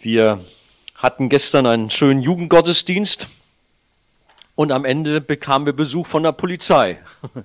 Wir hatten gestern einen schönen Jugendgottesdienst und am Ende bekamen wir Besuch von der Polizei.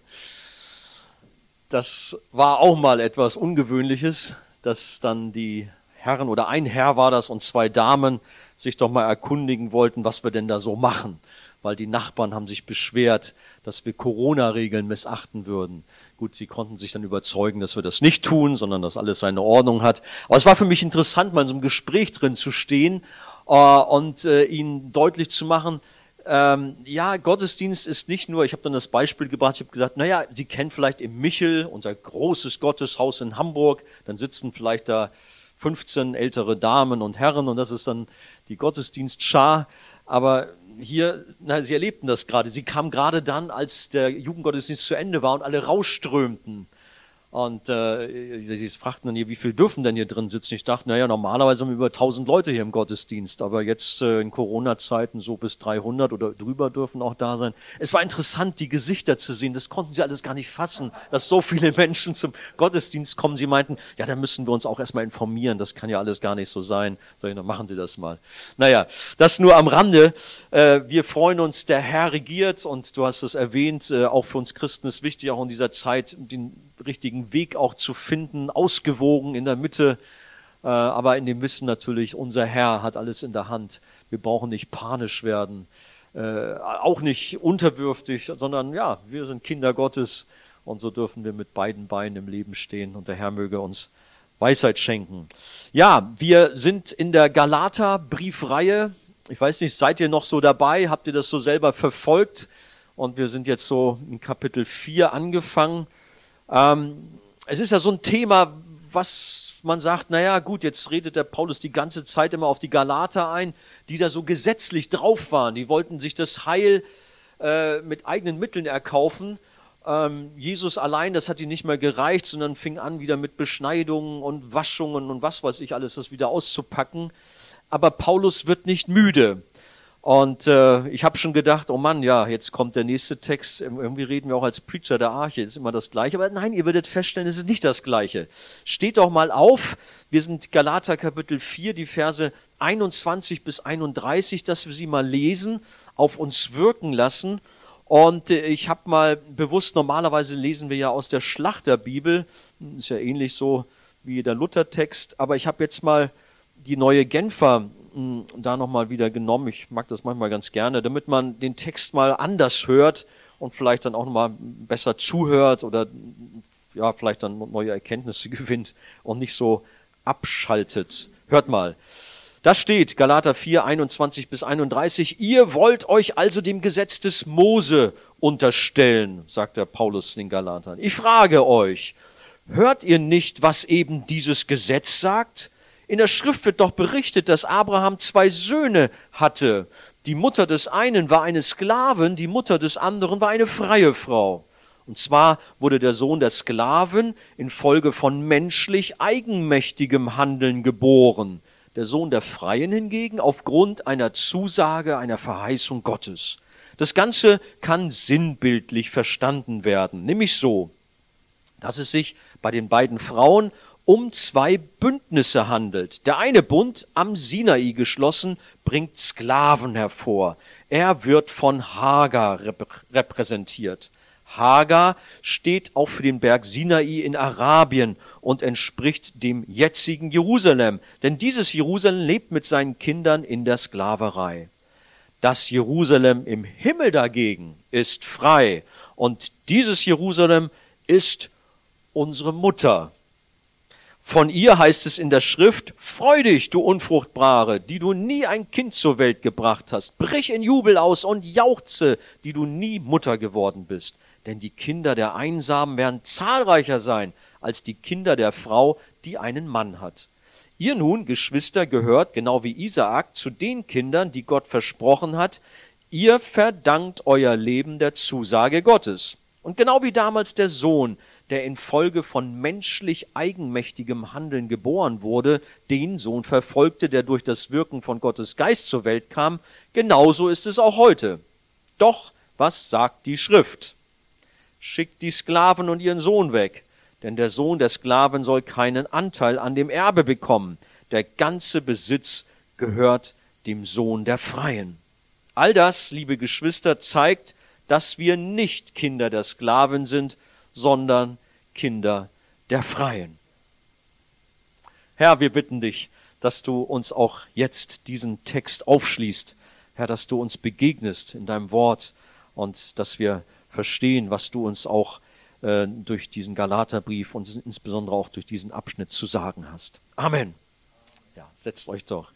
Das war auch mal etwas Ungewöhnliches, dass dann die Herren oder ein Herr war das und zwei Damen sich doch mal erkundigen wollten, was wir denn da so machen, weil die Nachbarn haben sich beschwert, dass wir Corona-Regeln missachten würden. Gut, sie konnten sich dann überzeugen, dass wir das nicht tun, sondern dass alles seine Ordnung hat. Aber es war für mich interessant, mal in so einem Gespräch drin zu stehen äh, und äh, ihnen deutlich zu machen, ähm, ja, Gottesdienst ist nicht nur, ich habe dann das Beispiel gebracht, ich habe gesagt, naja, Sie kennen vielleicht im Michel, unser großes Gotteshaus in Hamburg, dann sitzen vielleicht da 15 ältere Damen und Herren und das ist dann die Gottesdienstschar. Aber hier, na, sie erlebten das gerade. Sie kamen gerade dann, als der Jugendgottesdienst zu Ende war und alle rausströmten. Und äh, sie fragten dann hier, wie viel dürfen denn hier drin sitzen? Ich dachte, naja, normalerweise haben wir über 1000 Leute hier im Gottesdienst, aber jetzt äh, in Corona-Zeiten so bis 300 oder drüber dürfen auch da sein. Es war interessant, die Gesichter zu sehen. Das konnten sie alles gar nicht fassen, dass so viele Menschen zum Gottesdienst kommen. Sie meinten, ja, da müssen wir uns auch erstmal informieren. Das kann ja alles gar nicht so sein. Sag ich, dann machen Sie das mal. Naja, das nur am Rande. Äh, wir freuen uns, der Herr regiert und du hast es erwähnt, äh, auch für uns Christen ist wichtig, auch in dieser Zeit den richtigen Weg auch zu finden, ausgewogen in der Mitte, äh, aber in dem Wissen natürlich, unser Herr hat alles in der Hand. Wir brauchen nicht panisch werden, äh, auch nicht unterwürfig, sondern ja, wir sind Kinder Gottes und so dürfen wir mit beiden Beinen im Leben stehen und der Herr möge uns Weisheit schenken. Ja, wir sind in der Galater-Briefreihe. Ich weiß nicht, seid ihr noch so dabei? Habt ihr das so selber verfolgt? Und wir sind jetzt so in Kapitel 4 angefangen. Ähm, es ist ja so ein Thema, was man sagt, naja, gut, jetzt redet der Paulus die ganze Zeit immer auf die Galater ein, die da so gesetzlich drauf waren. Die wollten sich das Heil äh, mit eigenen Mitteln erkaufen. Ähm, Jesus allein, das hat ihnen nicht mehr gereicht, sondern fing an, wieder mit Beschneidungen und Waschungen und was weiß ich alles, das wieder auszupacken. Aber Paulus wird nicht müde. Und äh, ich habe schon gedacht, oh Mann, ja, jetzt kommt der nächste Text. Irgendwie reden wir auch als Preacher der Arche, ist immer das Gleiche. Aber nein, ihr werdet feststellen, es ist nicht das Gleiche. Steht doch mal auf, wir sind Galater Kapitel 4, die Verse 21 bis 31, dass wir sie mal lesen, auf uns wirken lassen. Und äh, ich habe mal bewusst, normalerweise lesen wir ja aus der Schlachterbibel, ist ja ähnlich so wie der Luthertext, aber ich habe jetzt mal die neue Genfer da nochmal wieder genommen. Ich mag das manchmal ganz gerne, damit man den Text mal anders hört und vielleicht dann auch nochmal besser zuhört oder ja, vielleicht dann neue Erkenntnisse gewinnt und nicht so abschaltet. Hört mal. Da steht, Galater 4, 21 bis 31, ihr wollt euch also dem Gesetz des Mose unterstellen, sagt der Paulus den Galatern. Ich frage euch, hört ihr nicht, was eben dieses Gesetz sagt? In der Schrift wird doch berichtet, dass Abraham zwei Söhne hatte. Die Mutter des einen war eine Sklavin, die Mutter des anderen war eine freie Frau. Und zwar wurde der Sohn der Sklaven infolge von menschlich eigenmächtigem Handeln geboren. Der Sohn der Freien hingegen aufgrund einer Zusage, einer Verheißung Gottes. Das Ganze kann sinnbildlich verstanden werden, nämlich so, dass es sich bei den beiden Frauen um zwei Bündnisse handelt. Der eine Bund, am Sinai geschlossen, bringt Sklaven hervor. Er wird von Hagar repräsentiert. Hagar steht auch für den Berg Sinai in Arabien und entspricht dem jetzigen Jerusalem, denn dieses Jerusalem lebt mit seinen Kindern in der Sklaverei. Das Jerusalem im Himmel dagegen ist frei und dieses Jerusalem ist unsere Mutter, von ihr heißt es in der Schrift, Freu dich, du Unfruchtbare, die du nie ein Kind zur Welt gebracht hast. Brich in Jubel aus und jauchze, die du nie Mutter geworden bist. Denn die Kinder der Einsamen werden zahlreicher sein als die Kinder der Frau, die einen Mann hat. Ihr nun, Geschwister, gehört, genau wie Isaak, zu den Kindern, die Gott versprochen hat. Ihr verdankt euer Leben der Zusage Gottes. Und genau wie damals der Sohn, der infolge von menschlich eigenmächtigem Handeln geboren wurde, den Sohn verfolgte, der durch das Wirken von Gottes Geist zur Welt kam, genauso ist es auch heute. Doch was sagt die Schrift? Schickt die Sklaven und ihren Sohn weg, denn der Sohn der Sklaven soll keinen Anteil an dem Erbe bekommen. Der ganze Besitz gehört dem Sohn der Freien. All das, liebe Geschwister, zeigt, dass wir nicht Kinder der Sklaven sind, sondern Kinder der Freien. Herr, wir bitten dich, dass du uns auch jetzt diesen Text aufschließt. Herr, dass du uns begegnest in deinem Wort und dass wir verstehen, was du uns auch äh, durch diesen Galaterbrief und insbesondere auch durch diesen Abschnitt zu sagen hast. Amen. Ja, setzt euch doch.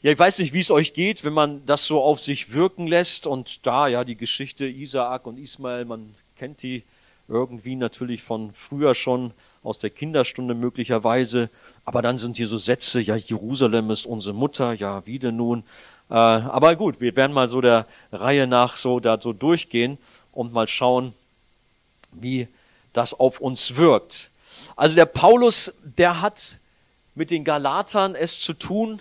Ja, ich weiß nicht, wie es euch geht, wenn man das so auf sich wirken lässt und da ja die Geschichte Isaak und Ismael, man kennt die irgendwie natürlich von früher schon aus der Kinderstunde möglicherweise, aber dann sind hier so Sätze, ja, Jerusalem ist unsere Mutter, ja, wie denn nun? Äh, aber gut, wir werden mal so der Reihe nach so da so durchgehen und mal schauen, wie das auf uns wirkt. Also der Paulus, der hat mit den Galatern es zu tun,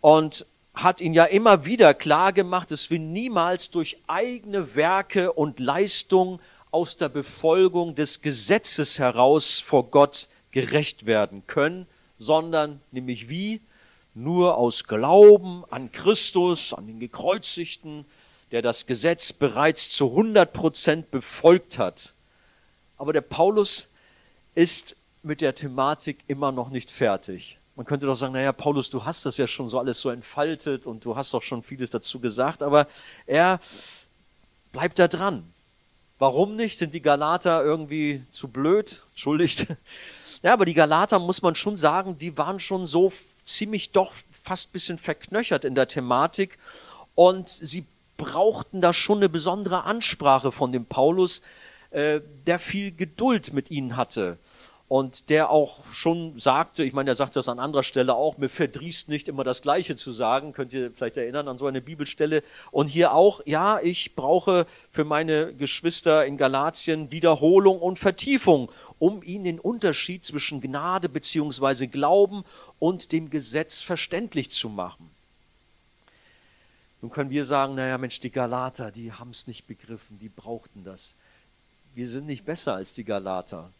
und hat ihn ja immer wieder klar gemacht, dass wir niemals durch eigene Werke und Leistung aus der Befolgung des Gesetzes heraus vor Gott gerecht werden können, sondern nämlich wie? Nur aus Glauben an Christus, an den Gekreuzigten, der das Gesetz bereits zu 100 Prozent befolgt hat. Aber der Paulus ist mit der Thematik immer noch nicht fertig. Man könnte doch sagen, naja, Paulus, du hast das ja schon so alles so entfaltet und du hast doch schon vieles dazu gesagt, aber er bleibt da dran. Warum nicht? Sind die Galater irgendwie zu blöd? Entschuldigt. Ja, aber die Galater, muss man schon sagen, die waren schon so ziemlich doch fast bisschen verknöchert in der Thematik und sie brauchten da schon eine besondere Ansprache von dem Paulus, äh, der viel Geduld mit ihnen hatte und der auch schon sagte, ich meine, er sagt das an anderer Stelle auch, mir verdrießt nicht immer das Gleiche zu sagen, könnt ihr vielleicht erinnern an so eine Bibelstelle. Und hier auch, ja, ich brauche für meine Geschwister in Galatien Wiederholung und Vertiefung, um ihnen den Unterschied zwischen Gnade beziehungsweise Glauben und dem Gesetz verständlich zu machen. Nun können wir sagen, naja Mensch, die Galater, die haben es nicht begriffen, die brauchten das. Wir sind nicht besser als die Galater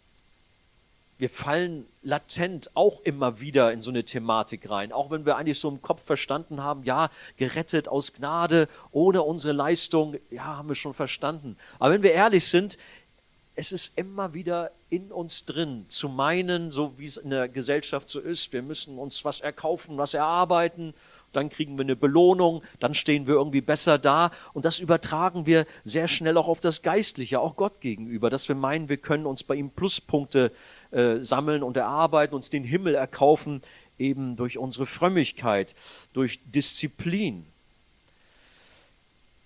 wir fallen latent auch immer wieder in so eine Thematik rein. Auch wenn wir eigentlich so im Kopf verstanden haben, ja, gerettet aus Gnade, ohne unsere Leistung, ja, haben wir schon verstanden. Aber wenn wir ehrlich sind, es ist immer wieder in uns drin, zu meinen, so wie es in der Gesellschaft so ist, wir müssen uns was erkaufen, was erarbeiten, dann kriegen wir eine Belohnung, dann stehen wir irgendwie besser da. Und das übertragen wir sehr schnell auch auf das Geistliche, auch Gott gegenüber, dass wir meinen, wir können uns bei ihm Pluspunkte äh, sammeln und erarbeiten, uns den Himmel erkaufen, eben durch unsere Frömmigkeit, durch Disziplin.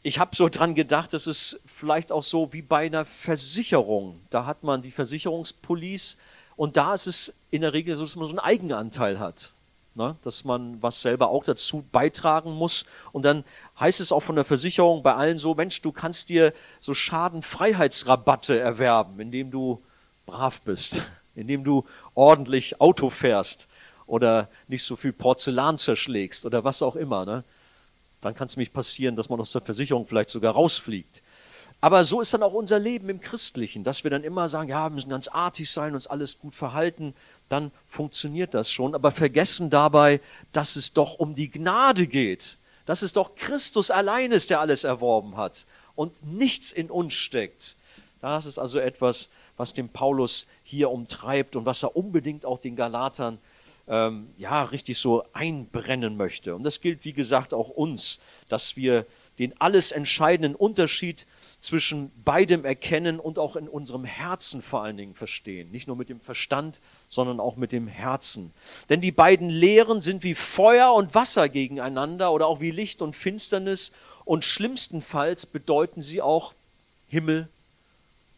Ich habe so dran gedacht, das ist vielleicht auch so wie bei einer Versicherung. Da hat man die Versicherungspolice und da ist es in der Regel so, dass man so einen Eigenanteil hat. Ne, dass man was selber auch dazu beitragen muss. Und dann heißt es auch von der Versicherung bei allen so, Mensch, du kannst dir so Schadenfreiheitsrabatte erwerben, indem du brav bist indem du ordentlich Auto fährst oder nicht so viel Porzellan zerschlägst oder was auch immer, ne? dann kann es nämlich passieren, dass man aus der Versicherung vielleicht sogar rausfliegt. Aber so ist dann auch unser Leben im Christlichen, dass wir dann immer sagen, ja, wir müssen ganz artig sein, uns alles gut verhalten, dann funktioniert das schon, aber vergessen dabei, dass es doch um die Gnade geht, dass es doch Christus allein ist, der alles erworben hat und nichts in uns steckt. Das ist also etwas, was dem Paulus hier umtreibt und was er unbedingt auch den Galatern ähm, ja richtig so einbrennen möchte. Und das gilt, wie gesagt, auch uns, dass wir den alles entscheidenden Unterschied zwischen beidem erkennen und auch in unserem Herzen vor allen Dingen verstehen. Nicht nur mit dem Verstand, sondern auch mit dem Herzen. Denn die beiden Lehren sind wie Feuer und Wasser gegeneinander oder auch wie Licht und Finsternis und schlimmstenfalls bedeuten sie auch Himmel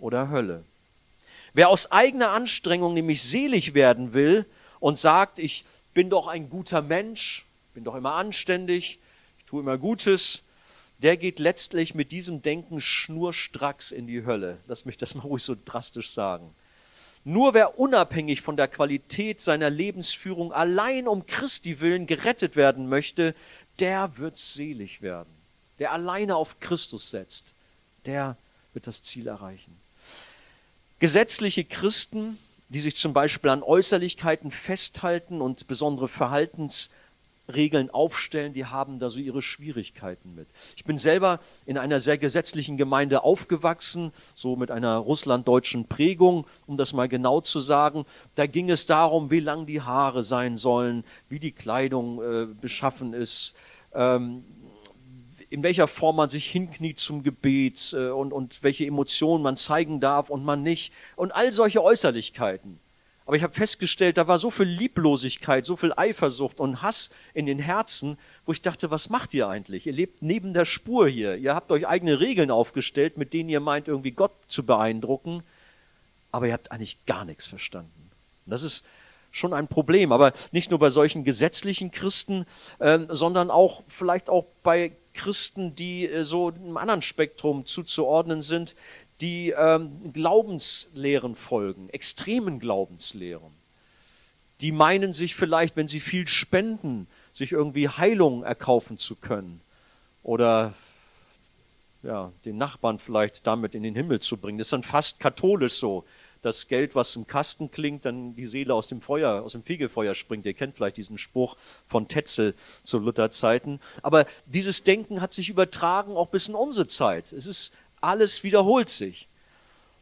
oder Hölle. Wer aus eigener Anstrengung nämlich selig werden will und sagt, ich bin doch ein guter Mensch, bin doch immer anständig, ich tue immer Gutes, der geht letztlich mit diesem Denken schnurstracks in die Hölle. Lass mich das mal ruhig so drastisch sagen. Nur wer unabhängig von der Qualität seiner Lebensführung allein um Christi willen gerettet werden möchte, der wird selig werden. Der alleine auf Christus setzt, der wird das Ziel erreichen. Gesetzliche Christen, die sich zum Beispiel an Äußerlichkeiten festhalten und besondere Verhaltensweisen Regeln aufstellen, die haben da so ihre Schwierigkeiten mit. Ich bin selber in einer sehr gesetzlichen Gemeinde aufgewachsen, so mit einer russlanddeutschen Prägung, um das mal genau zu sagen. Da ging es darum, wie lang die Haare sein sollen, wie die Kleidung äh, beschaffen ist, ähm, in welcher Form man sich hinkniet zum Gebet äh, und, und welche Emotionen man zeigen darf und man nicht und all solche Äußerlichkeiten. Aber ich habe festgestellt, da war so viel Lieblosigkeit, so viel Eifersucht und Hass in den Herzen, wo ich dachte, was macht ihr eigentlich? Ihr lebt neben der Spur hier. Ihr habt euch eigene Regeln aufgestellt, mit denen ihr meint, irgendwie Gott zu beeindrucken. Aber ihr habt eigentlich gar nichts verstanden. Und das ist schon ein Problem. Aber nicht nur bei solchen gesetzlichen Christen, äh, sondern auch vielleicht auch bei Christen, die äh, so einem anderen Spektrum zuzuordnen sind, die ähm, Glaubenslehren folgen, extremen Glaubenslehren. Die meinen sich vielleicht, wenn sie viel spenden, sich irgendwie Heilung erkaufen zu können oder ja, den Nachbarn vielleicht damit in den Himmel zu bringen. Das ist dann fast katholisch so. Das Geld, was im Kasten klingt, dann die Seele aus dem Feuer, aus dem Fegefeuer springt. Ihr kennt vielleicht diesen Spruch von Tetzel zu Lutherzeiten. Aber dieses Denken hat sich übertragen auch bis in unsere Zeit. Es ist alles wiederholt sich.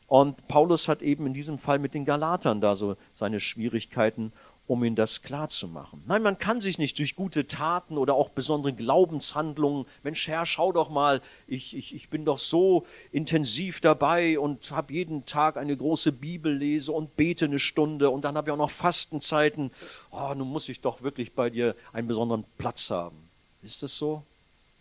Und Paulus hat eben in diesem Fall mit den Galatern da so seine Schwierigkeiten, um ihnen das klarzumachen. Nein, man kann sich nicht durch gute Taten oder auch besondere Glaubenshandlungen, Mensch Herr, schau doch mal, ich, ich, ich bin doch so intensiv dabei und habe jeden Tag eine große Bibel lese und bete eine Stunde und dann habe ich auch noch Fastenzeiten. Oh, nun muss ich doch wirklich bei dir einen besonderen Platz haben. Ist das so?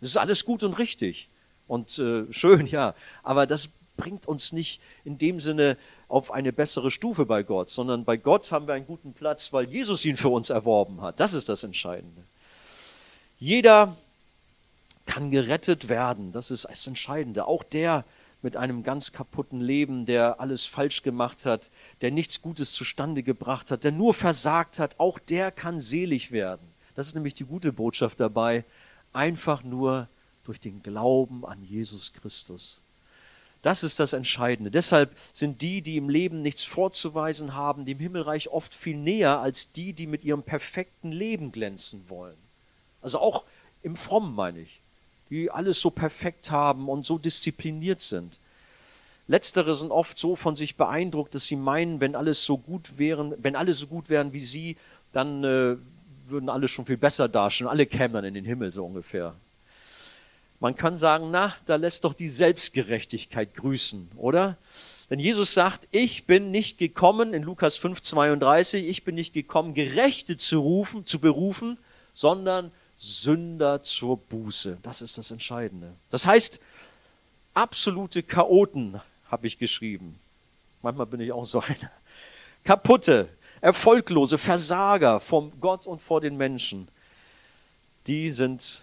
Das ist alles gut und richtig und äh, schön, ja, aber das bringt uns nicht in dem Sinne auf eine bessere Stufe bei Gott, sondern bei Gott haben wir einen guten Platz, weil Jesus ihn für uns erworben hat. Das ist das Entscheidende. Jeder kann gerettet werden, das ist das Entscheidende. Auch der mit einem ganz kaputten Leben, der alles falsch gemacht hat, der nichts Gutes zustande gebracht hat, der nur versagt hat, auch der kann selig werden. Das ist nämlich die gute Botschaft dabei. Einfach nur durch den Glauben an Jesus Christus. Das ist das Entscheidende. Deshalb sind die, die im Leben nichts vorzuweisen haben, dem Himmelreich oft viel näher als die, die mit ihrem perfekten Leben glänzen wollen. Also auch im Frommen meine ich, die alles so perfekt haben und so diszipliniert sind. Letztere sind oft so von sich beeindruckt, dass sie meinen, wenn alles so gut wären, wenn alle so gut wären wie sie, dann äh, würden alle schon viel besser dastehen. Alle kämen in den Himmel so ungefähr. Man kann sagen, na, da lässt doch die Selbstgerechtigkeit grüßen, oder? Wenn Jesus sagt, ich bin nicht gekommen, in Lukas 5, 32, ich bin nicht gekommen, Gerechte zu rufen, zu berufen, sondern Sünder zur Buße. Das ist das Entscheidende. Das heißt, absolute Chaoten habe ich geschrieben. Manchmal bin ich auch so einer. Kaputte, erfolglose Versager vom Gott und vor den Menschen. Die sind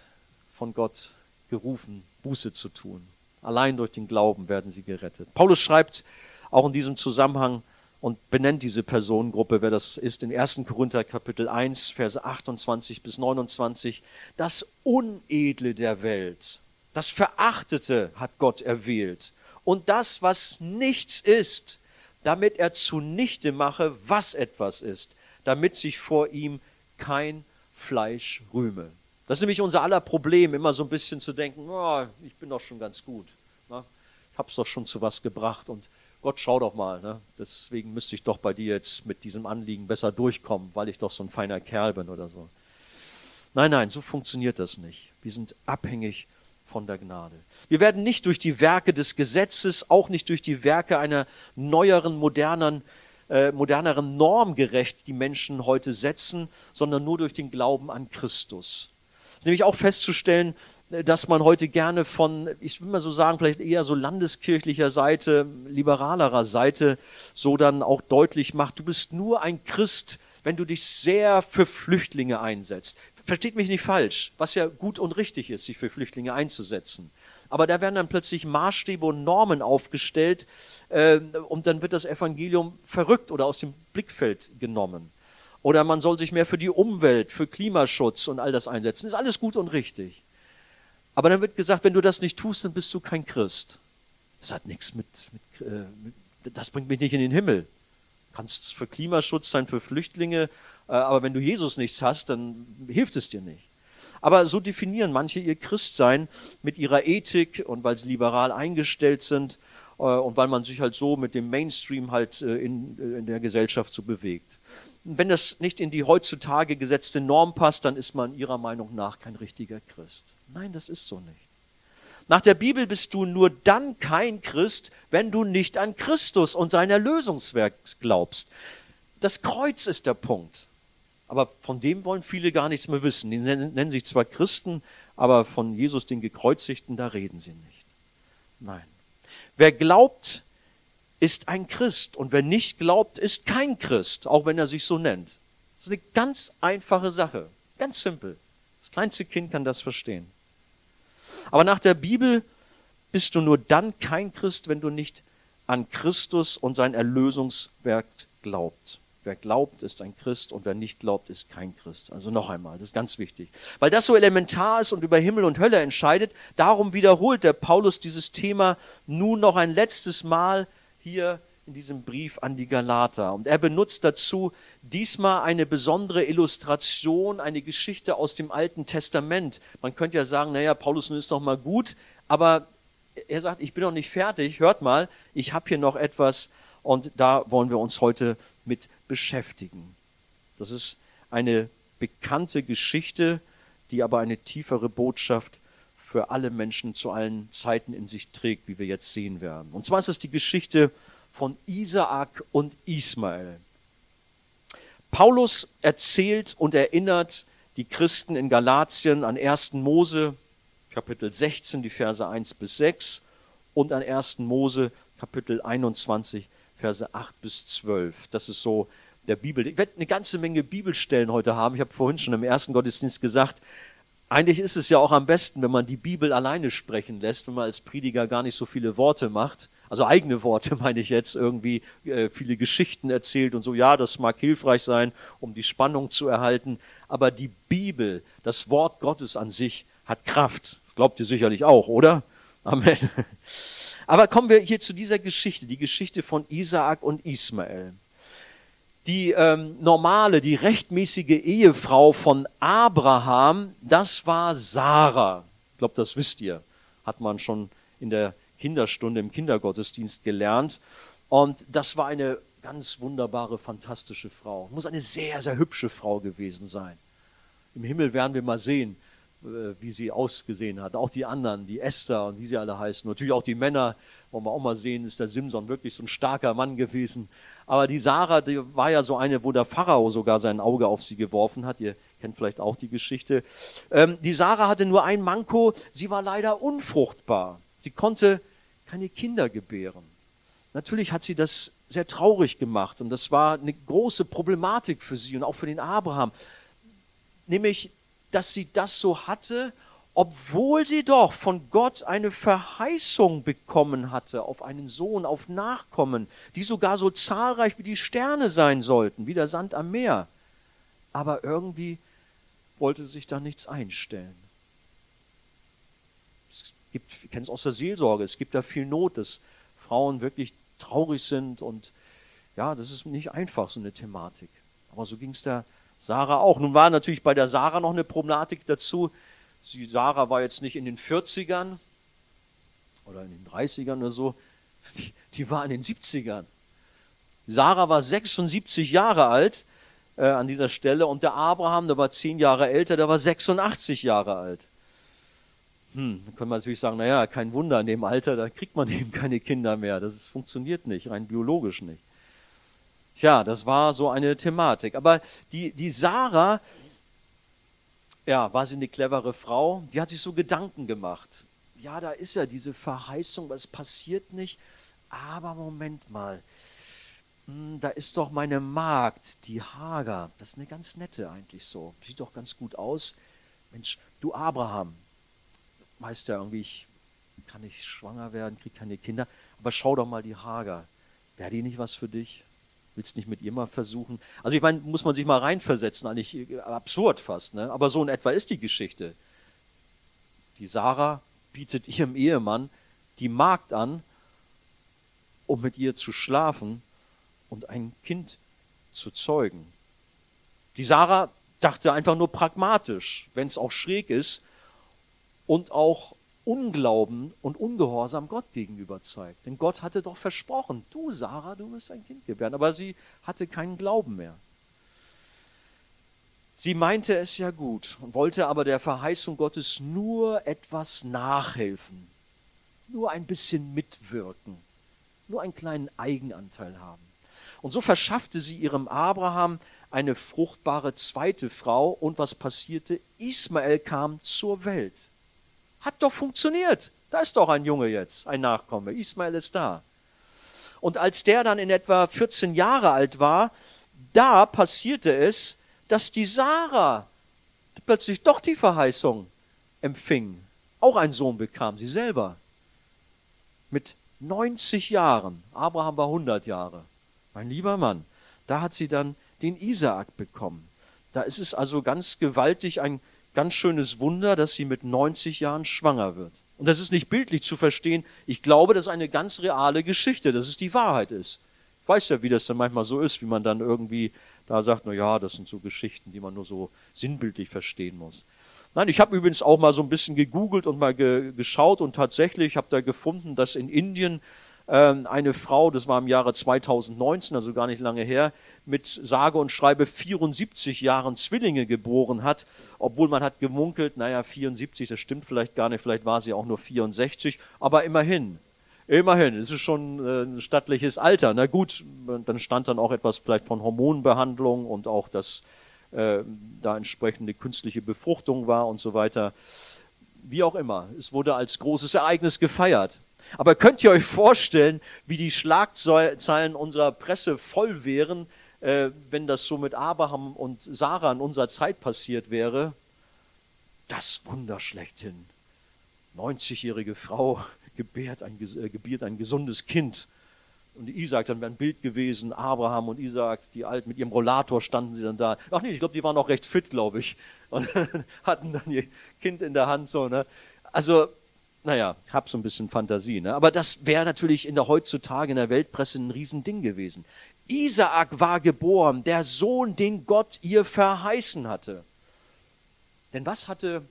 von Gott gerufen, Buße zu tun. Allein durch den Glauben werden sie gerettet. Paulus schreibt auch in diesem Zusammenhang und benennt diese Personengruppe, wer das ist, in 1. Korinther Kapitel 1, Verse 28 bis 29. Das Unedle der Welt, das Verachtete hat Gott erwählt. Und das, was nichts ist, damit er zunichte mache, was etwas ist, damit sich vor ihm kein Fleisch rühme. Das ist nämlich unser aller Problem, immer so ein bisschen zu denken, oh, ich bin doch schon ganz gut. Ne? Ich habe es doch schon zu was gebracht und Gott, schau doch mal. Ne? Deswegen müsste ich doch bei dir jetzt mit diesem Anliegen besser durchkommen, weil ich doch so ein feiner Kerl bin oder so. Nein, nein, so funktioniert das nicht. Wir sind abhängig von der Gnade. Wir werden nicht durch die Werke des Gesetzes, auch nicht durch die Werke einer neueren, moderneren, äh, moderneren Norm gerecht, die Menschen heute setzen, sondern nur durch den Glauben an Christus ist nämlich auch festzustellen, äh, dass man heute gerne von, ich will mal so sagen, vielleicht eher so landeskirchlicher Seite, liberalerer Seite, so dann auch deutlich macht, du bist nur ein Christ, wenn du dich sehr für Flüchtlinge einsetzt. Versteht mich nicht falsch, was ja gut und richtig ist, sich für Flüchtlinge einzusetzen. Aber da werden dann plötzlich Maßstäbe und Normen aufgestellt äh, und dann wird das Evangelium verrückt oder aus dem Blickfeld genommen. Oder man soll sich mehr für die Umwelt, für Klimaschutz und all das einsetzen. Ist alles gut und richtig. Aber dann wird gesagt, wenn du das nicht tust, dann bist du kein Christ. Das hat nichts mit, mit, äh, mit das bringt mich nicht in den Himmel. Du kannst für Klimaschutz sein, für Flüchtlinge, äh, aber wenn du Jesus nichts hast, dann hilft es dir nicht. Aber so definieren manche ihr Christsein mit ihrer Ethik und weil sie liberal eingestellt sind äh, und weil man sich halt so mit dem Mainstream halt äh, in, äh, in der Gesellschaft so bewegt. Wenn das nicht in die heutzutage gesetzte Norm passt, dann ist man ihrer Meinung nach kein richtiger Christ. Nein, das ist so nicht. Nach der Bibel bist du nur dann kein Christ, wenn du nicht an Christus und sein Erlösungswerk glaubst. Das Kreuz ist der Punkt. Aber von dem wollen viele gar nichts mehr wissen. Die nennen sich zwar Christen, aber von Jesus, den Gekreuzigten, da reden sie nicht. Nein. Wer glaubt, ist ein Christ. Und wer nicht glaubt, ist kein Christ, auch wenn er sich so nennt. Das ist eine ganz einfache Sache. Ganz simpel. Das kleinste Kind kann das verstehen. Aber nach der Bibel bist du nur dann kein Christ, wenn du nicht an Christus und sein Erlösungswerk glaubst. Wer glaubt, ist ein Christ und wer nicht glaubt, ist kein Christ. Also noch einmal, das ist ganz wichtig. Weil das so elementar ist und über Himmel und Hölle entscheidet, darum wiederholt der Paulus dieses Thema nun noch ein letztes Mal hier in diesem Brief an die Galater. Und er benutzt dazu diesmal eine besondere Illustration, eine Geschichte aus dem Alten Testament. Man könnte ja sagen, naja, Paulus nun ist doch mal gut, aber er sagt, ich bin noch nicht fertig, hört mal, ich habe hier noch etwas und da wollen wir uns heute mit beschäftigen. Das ist eine bekannte Geschichte, die aber eine tiefere Botschaft für alle Menschen zu allen Zeiten in sich trägt, wie wir jetzt sehen werden. Und zwar ist es die Geschichte von Isaak und Ismael. Paulus erzählt und erinnert die Christen in Galatien an 1. Mose Kapitel 16, die Verse 1 bis 6 und an 1. Mose Kapitel 21, Verse 8 bis 12. Das ist so der Bibel. Ich werde eine ganze Menge Bibelstellen heute haben. Ich habe vorhin schon im ersten Gottesdienst gesagt, eigentlich ist es ja auch am besten, wenn man die Bibel alleine sprechen lässt, wenn man als Prediger gar nicht so viele Worte macht. Also eigene Worte meine ich jetzt, irgendwie äh, viele Geschichten erzählt und so. Ja, das mag hilfreich sein, um die Spannung zu erhalten. Aber die Bibel, das Wort Gottes an sich, hat Kraft. Glaubt ihr sicherlich auch, oder? Amen. Aber kommen wir hier zu dieser Geschichte, die Geschichte von Isaak und Ismael die ähm, normale, die rechtmäßige Ehefrau von Abraham, das war Sarah. Ich glaube, das wisst ihr. Hat man schon in der Kinderstunde im Kindergottesdienst gelernt. Und das war eine ganz wunderbare, fantastische Frau. Muss eine sehr, sehr hübsche Frau gewesen sein. Im Himmel werden wir mal sehen, äh, wie sie ausgesehen hat. Auch die anderen, die Esther und wie sie alle heißen. Natürlich auch die Männer, wollen wir auch mal sehen, ist der Simson wirklich so ein starker Mann gewesen. Aber die Sarah, die war ja so eine, wo der Pharao sogar sein Auge auf sie geworfen hat. Ihr kennt vielleicht auch die Geschichte. Ähm, die Sarah hatte nur ein Manko, sie war leider unfruchtbar. Sie konnte keine Kinder gebären. Natürlich hat sie das sehr traurig gemacht und das war eine große Problematik für sie und auch für den Abraham. Nämlich, dass sie das so hatte obwohl sie doch von Gott eine Verheißung bekommen hatte auf einen Sohn, auf Nachkommen, die sogar so zahlreich wie die Sterne sein sollten, wie der Sand am Meer. Aber irgendwie wollte sich da nichts einstellen. Es gibt, ich kenne es aus der Seelsorge, es gibt da viel Not, dass Frauen wirklich traurig sind und ja, das ist nicht einfach, so eine Thematik. Aber so ging es der Sarah auch. Nun war natürlich bei der Sarah noch eine Problematik dazu, Sie, Sarah war jetzt nicht in den 40ern oder in den 30ern oder so, die, die war in den 70ern. Sarah war 76 Jahre alt äh, an dieser Stelle und der Abraham, der war zehn Jahre älter, der war 86 Jahre alt. Hm, dann können wir natürlich sagen, naja, kein Wunder, in dem Alter, da kriegt man eben keine Kinder mehr. Das ist, funktioniert nicht, rein biologisch nicht. Tja, das war so eine Thematik. Aber die, die Sarah, ja, war sie eine clevere Frau, die hat sich so Gedanken gemacht. Ja, da ist ja diese Verheißung, was passiert nicht. Aber Moment mal, hm, da ist doch meine Magd, die Hager. Das ist eine ganz nette eigentlich so. Sieht doch ganz gut aus. Mensch, du Abraham, weißt ja irgendwie, ich kann nicht schwanger werden, krieg keine Kinder. Aber schau doch mal die Hager. Wäre die nicht was für dich? Willst nicht mit ihr mal versuchen? Also ich meine, muss man sich mal reinversetzen, eigentlich äh, absurd fast, ne? Aber so in etwa ist die Geschichte. Die Sarah bietet ihrem Ehemann die Magd an, um mit ihr zu schlafen und ein Kind zu zeugen. Die Sarah dachte einfach nur pragmatisch, wenn es auch schräg ist und auch Unglauben und Ungehorsam Gott gegenüber zeigt. Denn Gott hatte doch versprochen, du Sarah, du wirst ein Kind gebären, aber sie hatte keinen Glauben mehr. Sie meinte es ja gut und wollte aber der Verheißung Gottes nur etwas nachhelfen, nur ein bisschen mitwirken, nur einen kleinen Eigenanteil haben. Und so verschaffte sie ihrem Abraham eine fruchtbare zweite Frau und was passierte? Ismael kam zur Welt. Hat doch funktioniert. Da ist doch ein Junge jetzt, ein Nachkomme. Ismael ist da. Und als der dann in etwa 14 Jahre alt war, da passierte es, dass die Sarah plötzlich doch die Verheißung empfing, auch einen Sohn bekam, sie selber. Mit 90 Jahren, Abraham war 100 Jahre, mein lieber Mann, da hat sie dann den Isaak bekommen. Da ist es also ganz gewaltig, ein ganz schönes Wunder, dass sie mit 90 Jahren schwanger wird. Und das ist nicht bildlich zu verstehen. Ich glaube, das ist eine ganz reale Geschichte, dass es die Wahrheit ist. Ich weiß ja, wie das dann manchmal so ist, wie man dann irgendwie da sagt, na ja, das sind so Geschichten, die man nur so sinnbildlich verstehen muss. Nein, ich habe übrigens auch mal so ein bisschen gegoogelt und mal ge geschaut und tatsächlich habe da gefunden, dass in Indien eine Frau, das war im Jahre 2019, also gar nicht lange her, mit sage und schreibe 74 Jahren Zwillinge geboren hat, obwohl man hat gemunkelt, naja, 74, das stimmt vielleicht gar nicht, vielleicht war sie auch nur 64, aber immerhin. Immerhin, es ist schon äh, ein stattliches Alter. Na gut, dann stand dann auch etwas vielleicht von Hormonbehandlung und auch, dass äh, da entsprechende künstliche Befruchtung war und so weiter. Wie auch immer, es wurde als großes Ereignis gefeiert. Aber könnt ihr euch vorstellen, wie die Schlagzeilen unserer Presse voll wären, äh, wenn das so mit Abraham und Sarah in unserer Zeit passiert wäre? Das Wunder schlechthin. 90-jährige Frau gebärt ein, äh, gebiert ein gesundes Kind. Und Isaac, dann wäre ein Bild gewesen, Abraham und Isaac, die alten, mit ihrem Rollator standen sie dann da. Ach nee, ich glaube, die waren auch recht fit, glaube ich. Und hatten dann ihr Kind in der Hand so, ne? Also, naja, hab so ein bisschen Fantasie, ne? Aber das wäre natürlich in der heutzutage in der Weltpresse ein Riesending gewesen. Isaak war geboren, der Sohn, den Gott ihr verheißen hatte. Denn was hatte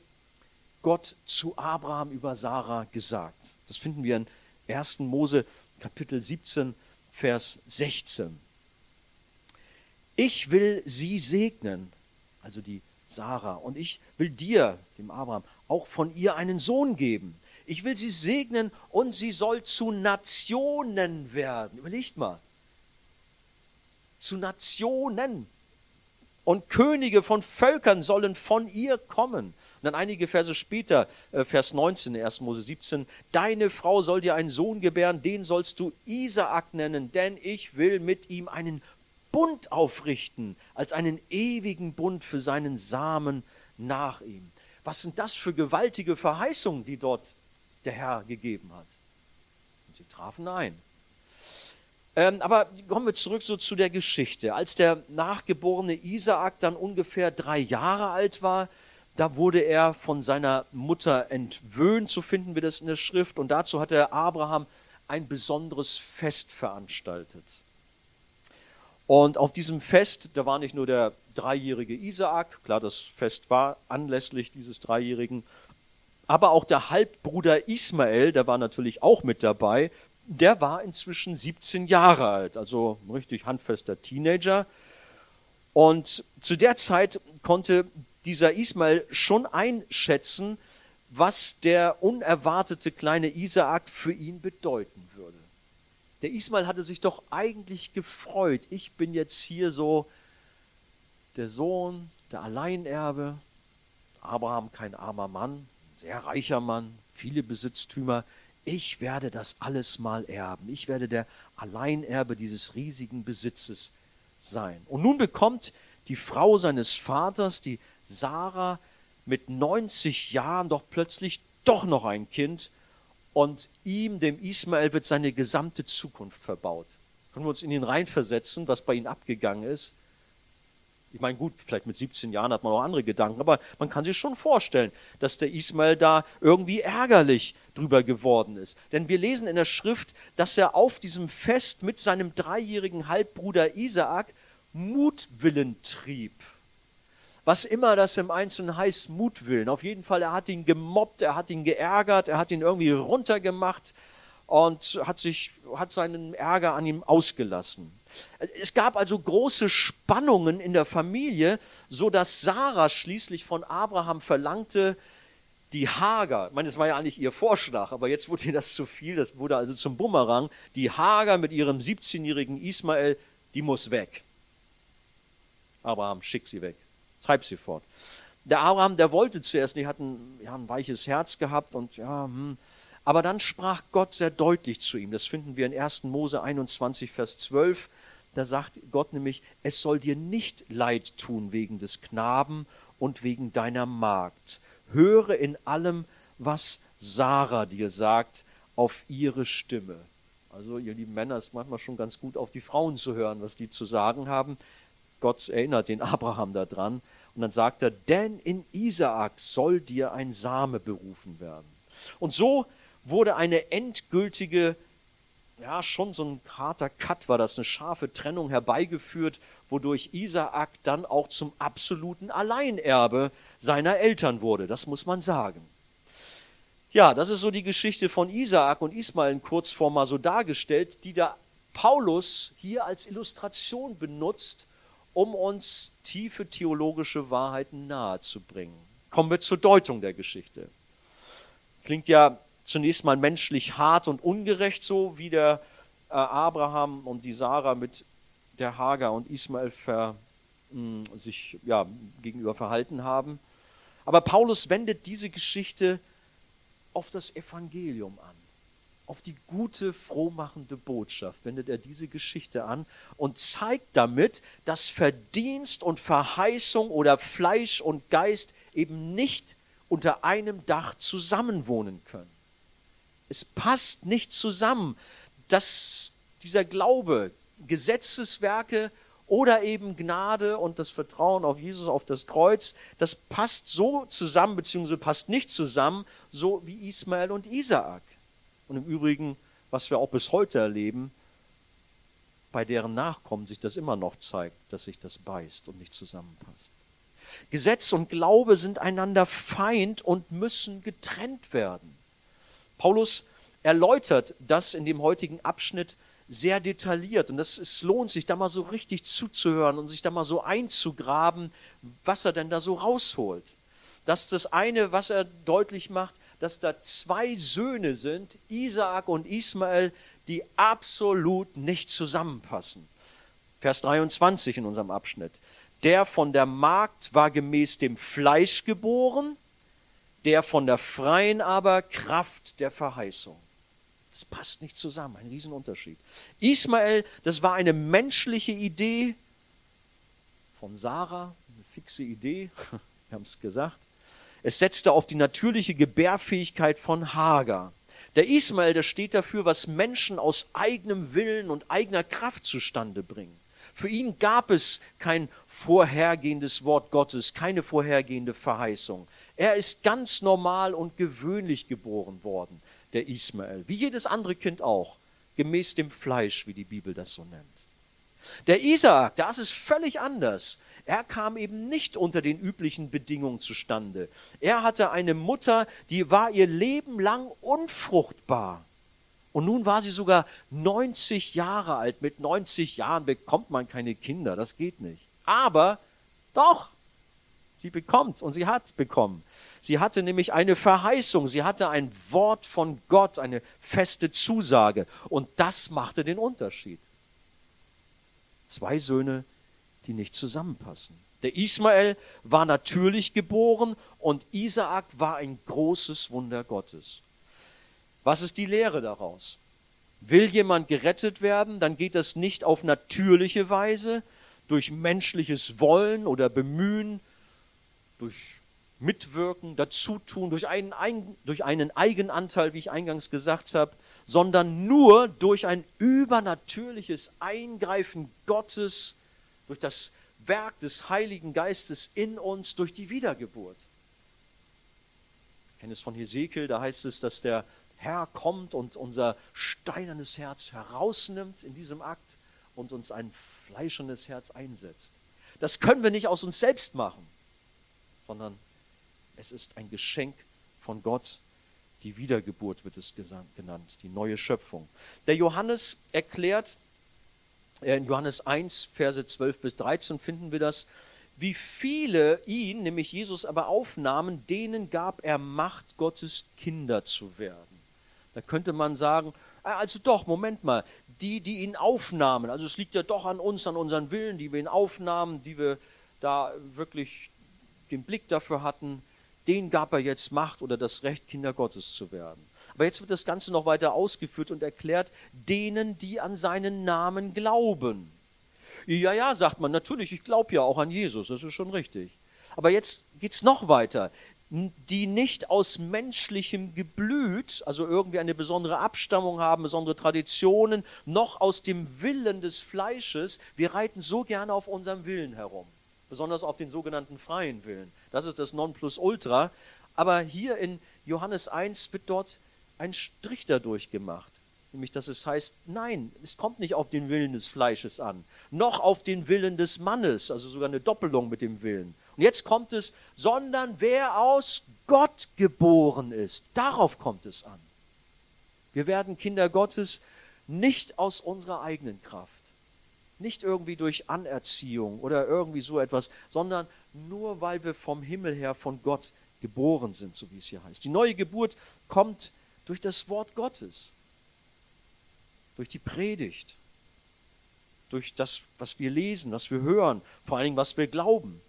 Gott zu Abraham über Sarah gesagt. Das finden wir in 1. Mose Kapitel 17, Vers 16. Ich will sie segnen, also die Sarah, und ich will dir, dem Abraham, auch von ihr einen Sohn geben. Ich will sie segnen und sie soll zu Nationen werden. Überlegt mal. Zu Nationen und Könige von Völkern sollen von ihr kommen. Und dann einige Verse später, äh, Vers 19, 1. Mose 17, deine Frau soll dir einen Sohn gebären, den sollst du Isaak nennen, denn ich will mit ihm einen Bund aufrichten, als einen ewigen Bund für seinen Samen nach ihm. Was sind das für gewaltige Verheißungen, die dort der Herr gegeben hat? Und sie trafen ein. Ähm, aber kommen wir zurück so zu der Geschichte. Als der nachgeborene Isaak dann ungefähr drei Jahre alt war, da wurde er von seiner Mutter entwöhnt, so finden wir das in der Schrift. Und dazu hat der Abraham ein besonderes Fest veranstaltet. Und auf diesem Fest, da war nicht nur der dreijährige Isaak, klar, das Fest war anlässlich dieses Dreijährigen, aber auch der Halbbruder Ismael, der war natürlich auch mit dabei, der war inzwischen 17 Jahre alt, also ein richtig handfester Teenager. Und zu der Zeit konnte dieser Ismael schon einschätzen, was der unerwartete kleine Isaak für ihn bedeuten würde. Der Ismael hatte sich doch eigentlich gefreut. Ich bin jetzt hier so der Sohn, der Alleinerbe. Abraham kein armer Mann, sehr reicher Mann, viele Besitztümer ich werde das alles mal erben. Ich werde der Alleinerbe dieses riesigen Besitzes sein. Und nun bekommt die Frau seines Vaters, die Sarah, mit 90 Jahren doch plötzlich doch noch ein Kind und ihm, dem Ismael, wird seine gesamte Zukunft verbaut. Können wir uns in ihn reinversetzen, was bei ihm abgegangen ist? Ich meine, gut, vielleicht mit 17 Jahren hat man auch andere Gedanken, aber man kann sich schon vorstellen, dass der Ismael da irgendwie ärgerlich drüber geworden ist. Denn wir lesen in der Schrift, dass er auf diesem Fest mit seinem dreijährigen Halbbruder Isaak Mutwillen trieb. Was immer das im Einzelnen heißt, Mutwillen. Auf jeden Fall, er hat ihn gemobbt, er hat ihn geärgert, er hat ihn irgendwie runtergemacht und hat sich, hat seinen Ärger an ihm ausgelassen. Es gab also große Spannungen in der Familie, so dass Sarah schließlich von Abraham verlangte, die Hager, ich meine, das war ja eigentlich ihr Vorschlag, aber jetzt wurde ihr das zu viel, das wurde also zum Bumerang, die Hager mit ihrem 17-jährigen Ismael, die muss weg. Abraham, schick sie weg, treib sie fort. Der Abraham, der wollte zuerst nicht, hat ein, ja, ein weiches Herz gehabt und ja, hm. aber dann sprach Gott sehr deutlich zu ihm. Das finden wir in 1. Mose 21, Vers 12. Da sagt Gott nämlich, es soll dir nicht leid tun wegen des Knaben und wegen deiner Magd höre in allem, was Sarah dir sagt, auf ihre Stimme. Also ihr lieben Männer, es ist manchmal schon ganz gut, auf die Frauen zu hören, was die zu sagen haben. Gott erinnert den Abraham daran. Und dann sagt er, denn in Isaak soll dir ein Same berufen werden. Und so wurde eine endgültige, ja, schon so ein harter Cut war das, eine scharfe Trennung herbeigeführt, wodurch Isaak dann auch zum absoluten Alleinerbe seiner Eltern wurde. Das muss man sagen. Ja, das ist so die Geschichte von Isaak und Ismael in Kurzform mal so dargestellt, die da Paulus hier als Illustration benutzt, um uns tiefe theologische Wahrheiten nahezubringen. Kommen wir zur Deutung der Geschichte. Klingt ja zunächst mal menschlich hart und ungerecht, so wie der äh, Abraham und die Sarah mit der Hagar und Ismael ver, mh, sich ja, gegenüber verhalten haben. Aber Paulus wendet diese Geschichte auf das Evangelium an, auf die gute, frohmachende Botschaft wendet er diese Geschichte an und zeigt damit, dass Verdienst und Verheißung oder Fleisch und Geist eben nicht unter einem Dach zusammenwohnen können. Es passt nicht zusammen, dass dieser Glaube, Gesetzeswerke oder eben Gnade und das Vertrauen auf Jesus, auf das Kreuz, das passt so zusammen, beziehungsweise passt nicht zusammen, so wie Ismael und Isaak. Und im Übrigen, was wir auch bis heute erleben, bei deren Nachkommen sich das immer noch zeigt, dass sich das beißt und nicht zusammenpasst. Gesetz und Glaube sind einander Feind und müssen getrennt werden. Paulus erläutert das in dem heutigen Abschnitt sehr detailliert. Und das, es lohnt sich, da mal so richtig zuzuhören und sich da mal so einzugraben, was er denn da so rausholt. Das ist das eine, was er deutlich macht, dass da zwei Söhne sind, Isaak und Ismael, die absolut nicht zusammenpassen. Vers 23 in unserem Abschnitt. Der von der Magd war gemäß dem Fleisch geboren, der von der Freien aber Kraft der Verheißung. Das passt nicht zusammen, ein Riesenunterschied. Ismael, das war eine menschliche Idee von Sarah, eine fixe Idee, wir haben es gesagt. Es setzte auf die natürliche Gebärfähigkeit von Hagar. Der Ismael, der steht dafür, was Menschen aus eigenem Willen und eigener Kraft zustande bringen. Für ihn gab es kein vorhergehendes Wort Gottes, keine vorhergehende Verheißung. Er ist ganz normal und gewöhnlich geboren worden der Ismael, wie jedes andere Kind auch, gemäß dem Fleisch, wie die Bibel das so nennt. Der Isaak, das ist völlig anders. Er kam eben nicht unter den üblichen Bedingungen zustande. Er hatte eine Mutter, die war ihr Leben lang unfruchtbar. Und nun war sie sogar 90 Jahre alt. Mit 90 Jahren bekommt man keine Kinder, das geht nicht. Aber doch, sie bekommt und sie hat bekommen. Sie hatte nämlich eine Verheißung, sie hatte ein Wort von Gott, eine feste Zusage. Und das machte den Unterschied. Zwei Söhne, die nicht zusammenpassen. Der Ismael war natürlich geboren und Isaak war ein großes Wunder Gottes. Was ist die Lehre daraus? Will jemand gerettet werden, dann geht das nicht auf natürliche Weise, durch menschliches Wollen oder Bemühen, durch mitwirken, dazutun, durch einen, durch einen Eigenanteil, wie ich eingangs gesagt habe, sondern nur durch ein übernatürliches Eingreifen Gottes, durch das Werk des Heiligen Geistes in uns, durch die Wiedergeburt. Ich kenne es von Hesekiel, da heißt es, dass der Herr kommt und unser steinernes Herz herausnimmt in diesem Akt und uns ein fleischernes Herz einsetzt. Das können wir nicht aus uns selbst machen. sondern es ist ein Geschenk von Gott. Die Wiedergeburt wird es genannt, die neue Schöpfung. Der Johannes erklärt, äh, in Johannes 1, Verse 12 bis 13 finden wir das, wie viele ihn, nämlich Jesus, aber aufnahmen, denen gab er Macht, Gottes Kinder zu werden. Da könnte man sagen, ah, also doch, Moment mal, die, die ihn aufnahmen, also es liegt ja doch an uns, an unseren Willen, die wir ihn aufnahmen, die wir da wirklich den Blick dafür hatten, denen gab er jetzt Macht oder das Recht, Kinder Gottes zu werden. Aber jetzt wird das Ganze noch weiter ausgeführt und erklärt, denen, die an seinen Namen glauben. Ja, ja, sagt man, natürlich, ich glaube ja auch an Jesus, das ist schon richtig. Aber jetzt geht es noch weiter. Die nicht aus menschlichem Geblüt, also irgendwie eine besondere Abstammung haben, besondere Traditionen, noch aus dem Willen des Fleisches. Wir reiten so gerne auf unserem Willen herum, besonders auf den sogenannten freien Willen. Das ist das Nonplusultra. Aber hier in Johannes 1 wird dort ein Strich dadurch gemacht. Nämlich, dass es heißt, nein, es kommt nicht auf den Willen des Fleisches an, noch auf den Willen des Mannes, also sogar eine Doppelung mit dem Willen. Und jetzt kommt es, sondern wer aus Gott geboren ist, darauf kommt es an. Wir werden Kinder Gottes nicht aus unserer eigenen Kraft, nicht irgendwie durch Anerziehung oder irgendwie so etwas, sondern nur weil wir vom Himmel her von Gott geboren sind, so wie es hier heißt. Die neue Geburt kommt durch das Wort Gottes durch die Predigt, durch das, was wir lesen, was wir hören, vor allen Dingen, was wir glauben.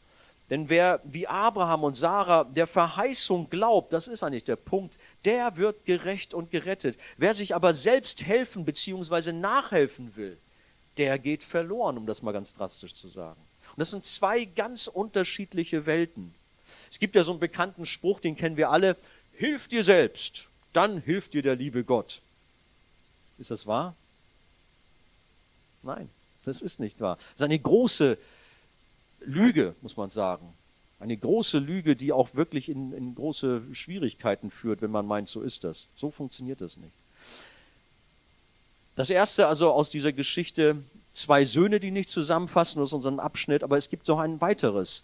Denn wer wie Abraham und Sarah der Verheißung glaubt, das ist eigentlich der Punkt, der wird gerecht und gerettet. Wer sich aber selbst helfen bzw. nachhelfen will, der geht verloren, um das mal ganz drastisch zu sagen. Und das sind zwei ganz unterschiedliche Welten. Es gibt ja so einen bekannten Spruch, den kennen wir alle, hilf dir selbst, dann hilft dir der liebe Gott. Ist das wahr? Nein, das ist nicht wahr. Das ist eine große Lüge, muss man sagen. Eine große Lüge, die auch wirklich in, in große Schwierigkeiten führt, wenn man meint, so ist das. So funktioniert das nicht. Das erste also aus dieser Geschichte, zwei Söhne, die nicht zusammenfassen aus unserem Abschnitt, aber es gibt noch ein weiteres.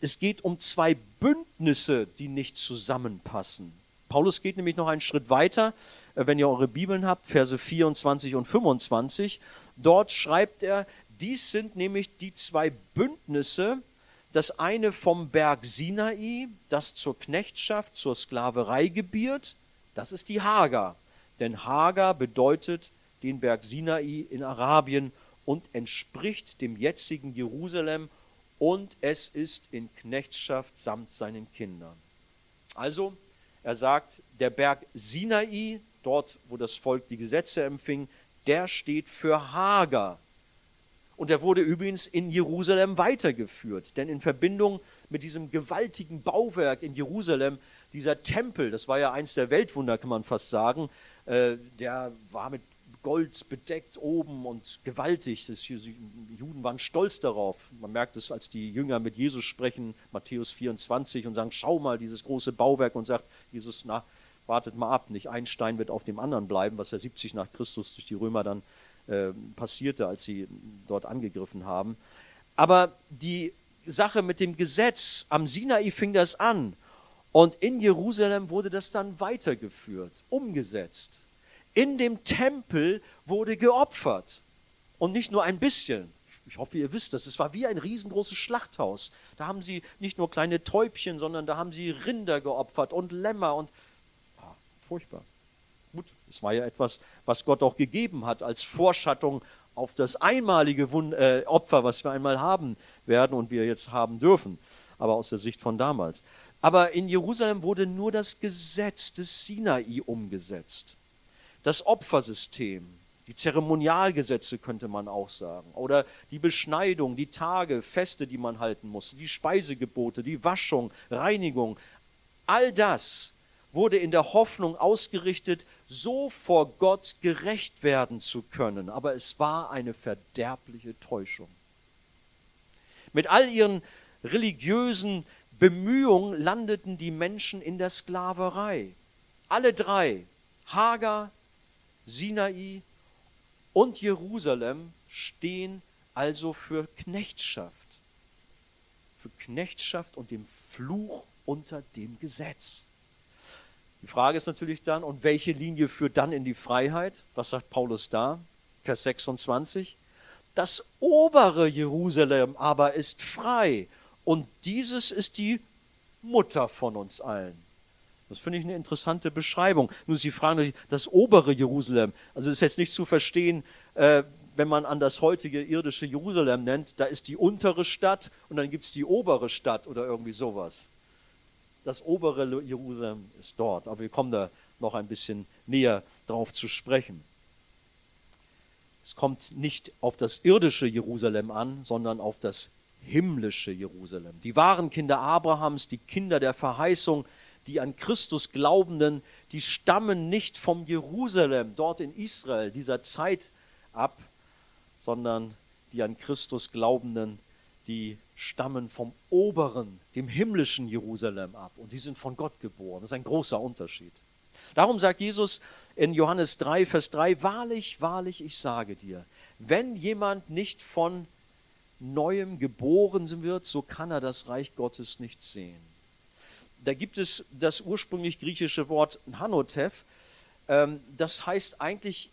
Es geht um zwei Bündnisse, die nicht zusammenpassen. Paulus geht nämlich noch einen Schritt weiter, äh, wenn ihr eure Bibeln habt, Verse 24 und 25. Dort schreibt er, dies sind nämlich die zwei Bündnisse, das eine vom Berg Sinai, das zur Knechtschaft, zur Sklaverei gebiert, das ist die Hagar. Denn Hagar bedeutet den Berg Sinai in Arabien und entspricht dem jetzigen Jerusalem und es ist in Knechtschaft samt seinen Kindern. Also, er sagt, der Berg Sinai, dort wo das Volk die Gesetze empfing, der steht für Hagar. Und er wurde übrigens in Jerusalem weitergeführt, denn in Verbindung mit diesem gewaltigen Bauwerk in Jerusalem, dieser Tempel, das war ja eins der Weltwunder, kann man fast sagen, äh, der war mit Gold bedeckt oben und gewaltig. Die Juden waren stolz darauf. Man merkt es, als die Jünger mit Jesus sprechen, Matthäus 24, und sagen, schau mal, dieses große Bauwerk, und sagt Jesus, na, wartet mal ab, nicht ein Stein wird auf dem anderen bleiben, was ja 70 nach Christus durch die Römer dann äh, passierte, als sie dort angegriffen haben. Aber die Sache mit dem Gesetz, am Sinai fing das an und in Jerusalem wurde das dann weitergeführt, umgesetzt. In dem Tempel wurde geopfert und nicht nur ein bisschen. Ich hoffe, ihr wisst das. Es war wie ein riesengroßes Schlachthaus. Da haben sie nicht nur kleine Täubchen, sondern da haben sie Rinder geopfert und Lämmer und furchtbar. Gut, es war ja etwas, was Gott auch gegeben hat als Vorschattung auf das einmalige Wund äh, Opfer, was wir einmal haben werden und wir jetzt haben dürfen, aber aus der Sicht von damals. Aber in Jerusalem wurde nur das Gesetz des Sinai umgesetzt. Das Opfersystem, die Zeremonialgesetze könnte man auch sagen, oder die Beschneidung, die Tage, Feste, die man halten musste, die Speisegebote, die Waschung, Reinigung, all das wurde in der Hoffnung ausgerichtet, so vor Gott gerecht werden zu können. Aber es war eine verderbliche Täuschung. Mit all ihren religiösen Bemühungen landeten die Menschen in der Sklaverei. Alle drei, Hagar, Sinai und Jerusalem, stehen also für Knechtschaft. Für Knechtschaft und dem Fluch unter dem Gesetz. Die Frage ist natürlich dann, und welche Linie führt dann in die Freiheit? Was sagt Paulus da? Vers 26. Das obere Jerusalem aber ist frei und dieses ist die Mutter von uns allen. Das finde ich eine interessante Beschreibung. Nur Sie fragen das obere Jerusalem. Also ist jetzt nicht zu verstehen, äh, wenn man an das heutige irdische Jerusalem nennt, da ist die untere Stadt und dann gibt es die obere Stadt oder irgendwie sowas. Das obere Jerusalem ist dort, aber wir kommen da noch ein bisschen näher drauf zu sprechen. Es kommt nicht auf das irdische Jerusalem an, sondern auf das himmlische Jerusalem. Die wahren Kinder Abrahams, die Kinder der Verheißung, die an Christus glaubenden, die stammen nicht vom Jerusalem dort in Israel dieser Zeit ab, sondern die an Christus glaubenden, die stammen vom oberen, dem himmlischen Jerusalem ab und die sind von Gott geboren. Das ist ein großer Unterschied. Darum sagt Jesus in Johannes 3, Vers 3, wahrlich, wahrlich, ich sage dir, wenn jemand nicht von neuem geboren wird, so kann er das Reich Gottes nicht sehen. Da gibt es das ursprünglich griechische Wort Hanotev, ähm, das heißt eigentlich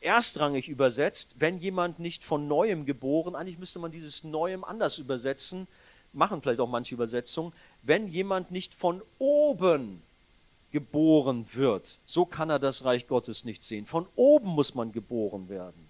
erstrangig übersetzt, wenn jemand nicht von neuem geboren, eigentlich müsste man dieses neuem anders übersetzen, machen vielleicht auch manche Übersetzungen, wenn jemand nicht von oben geboren wird, so kann er das Reich Gottes nicht sehen. Von oben muss man geboren werden.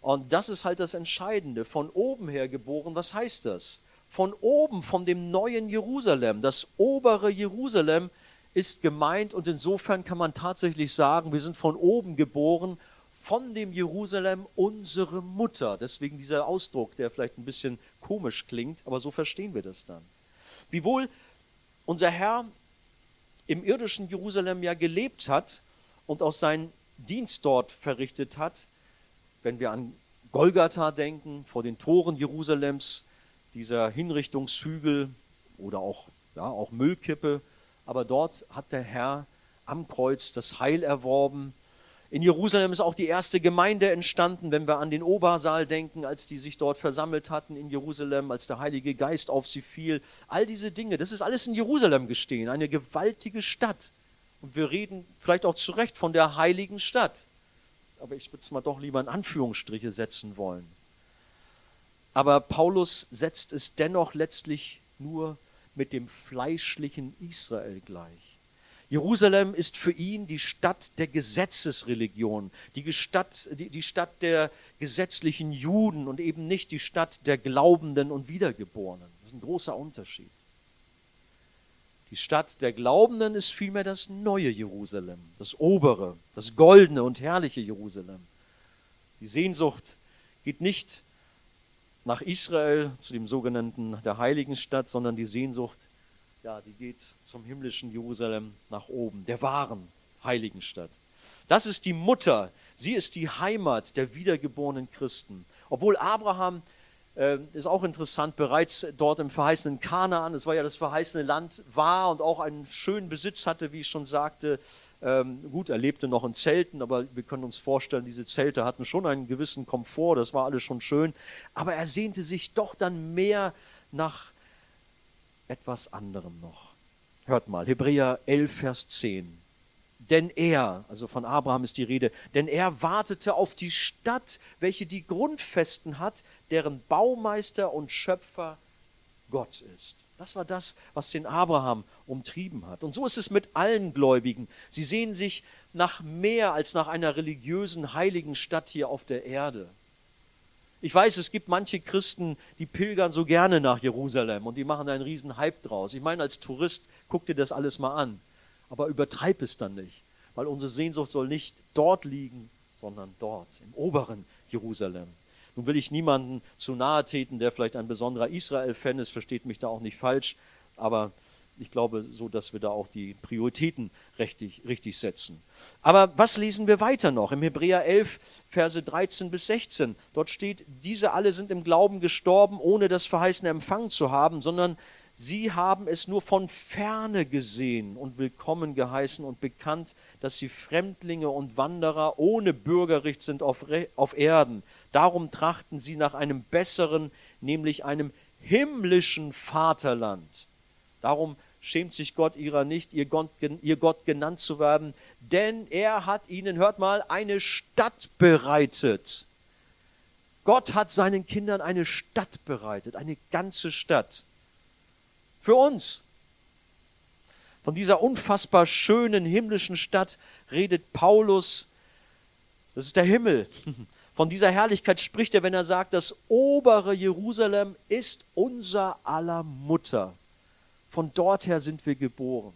Und das ist halt das Entscheidende. Von oben her geboren, was heißt das? Von oben, von dem neuen Jerusalem. Das obere Jerusalem ist gemeint und insofern kann man tatsächlich sagen, wir sind von oben geboren, von dem Jerusalem unsere Mutter. Deswegen dieser Ausdruck, der vielleicht ein bisschen komisch klingt, aber so verstehen wir das dann. Wiewohl unser Herr im irdischen Jerusalem ja gelebt hat und auch seinen Dienst dort verrichtet hat, wenn wir an Golgatha denken, vor den Toren Jerusalems, dieser Hinrichtungshügel oder auch, ja, auch Müllkippe, aber dort hat der Herr am Kreuz das Heil erworben. In Jerusalem ist auch die erste Gemeinde entstanden, wenn wir an den Obersaal denken, als die sich dort versammelt hatten in Jerusalem, als der Heilige Geist auf sie fiel. All diese Dinge, das ist alles in Jerusalem gestehen, eine gewaltige Stadt. Und wir reden vielleicht auch zu Recht von der heiligen Stadt. Aber ich würde es mal doch lieber in Anführungsstriche setzen wollen. Aber Paulus setzt es dennoch letztlich nur mit dem fleischlichen Israel gleich. Jerusalem ist für ihn die Stadt der Gesetzesreligion, die Stadt, die, die Stadt der gesetzlichen Juden und eben nicht die Stadt der Glaubenden und Wiedergeborenen. Das ist ein großer Unterschied. Die Stadt der Glaubenden ist vielmehr das neue Jerusalem, das obere, das goldene und herrliche Jerusalem. Die Sehnsucht geht nicht nach Israel, zu dem sogenannten der heiligen Stadt, sondern die Sehnsucht, ja, die geht zum himmlischen Jerusalem nach oben, der wahren heiligen Stadt. Das ist die Mutter, sie ist die Heimat der wiedergeborenen Christen. Obwohl Abraham äh, ist auch interessant, bereits dort im verheißenen Kanaan, es war ja das verheißene Land, war und auch einen schönen Besitz hatte, wie ich schon sagte, ähm, gut, er lebte noch in Zelten, aber wir können uns vorstellen, diese Zelte hatten schon einen gewissen Komfort, das war alles schon schön. Aber er sehnte sich doch dann mehr nach etwas anderem noch. Hört mal, Hebräer 11, Vers 10. Denn er, also von Abraham ist die Rede, denn er wartete auf die Stadt, welche die Grundfesten hat, deren Baumeister und Schöpfer Gott ist. Das war das, was den Abraham umtrieben hat. Und so ist es mit allen Gläubigen. Sie sehen sich nach mehr als nach einer religiösen, heiligen Stadt hier auf der Erde. Ich weiß, es gibt manche Christen, die pilgern so gerne nach Jerusalem und die machen einen riesen Hype draus. Ich meine, als Tourist guck dir das alles mal an. Aber übertreib es dann nicht, weil unsere Sehnsucht soll nicht dort liegen, sondern dort, im oberen Jerusalem. Nun will ich niemanden zu nahe treten, der vielleicht ein besonderer Israel-Fan ist, versteht mich da auch nicht falsch, aber ich glaube so, dass wir da auch die Prioritäten richtig, richtig setzen. Aber was lesen wir weiter noch? Im Hebräer 11, Verse 13 bis 16. Dort steht, diese alle sind im Glauben gestorben, ohne das Verheißene empfangen zu haben, sondern sie haben es nur von ferne gesehen und willkommen geheißen und bekannt, dass sie Fremdlinge und Wanderer ohne Bürgerrecht sind auf, auf Erden. Darum trachten sie nach einem besseren, nämlich einem himmlischen Vaterland. Darum schämt sich Gott ihrer nicht, ihr Gott, ihr Gott genannt zu werden, denn er hat ihnen, hört mal, eine Stadt bereitet. Gott hat seinen Kindern eine Stadt bereitet, eine ganze Stadt. Für uns. Von dieser unfassbar schönen himmlischen Stadt redet Paulus. Das ist der Himmel. Von dieser Herrlichkeit spricht er, wenn er sagt, das obere Jerusalem ist unser aller Mutter. Von dort her sind wir geboren.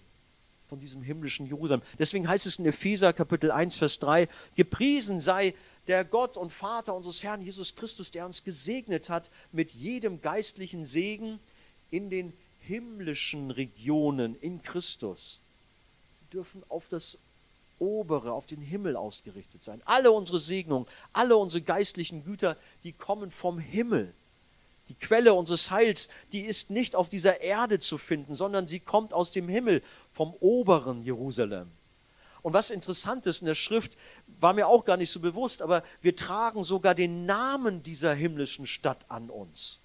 Von diesem himmlischen Jerusalem. Deswegen heißt es in Epheser Kapitel 1, Vers 3, gepriesen sei der Gott und Vater unseres Herrn Jesus Christus, der uns gesegnet hat mit jedem geistlichen Segen in den himmlischen Regionen in Christus. Wir dürfen auf das obere, auf den Himmel ausgerichtet sein. Alle unsere Segnungen, alle unsere geistlichen Güter, die kommen vom Himmel. Die Quelle unseres Heils, die ist nicht auf dieser Erde zu finden, sondern sie kommt aus dem Himmel, vom oberen Jerusalem. Und was interessant ist in der Schrift, war mir auch gar nicht so bewusst, aber wir tragen sogar den Namen dieser himmlischen Stadt an uns.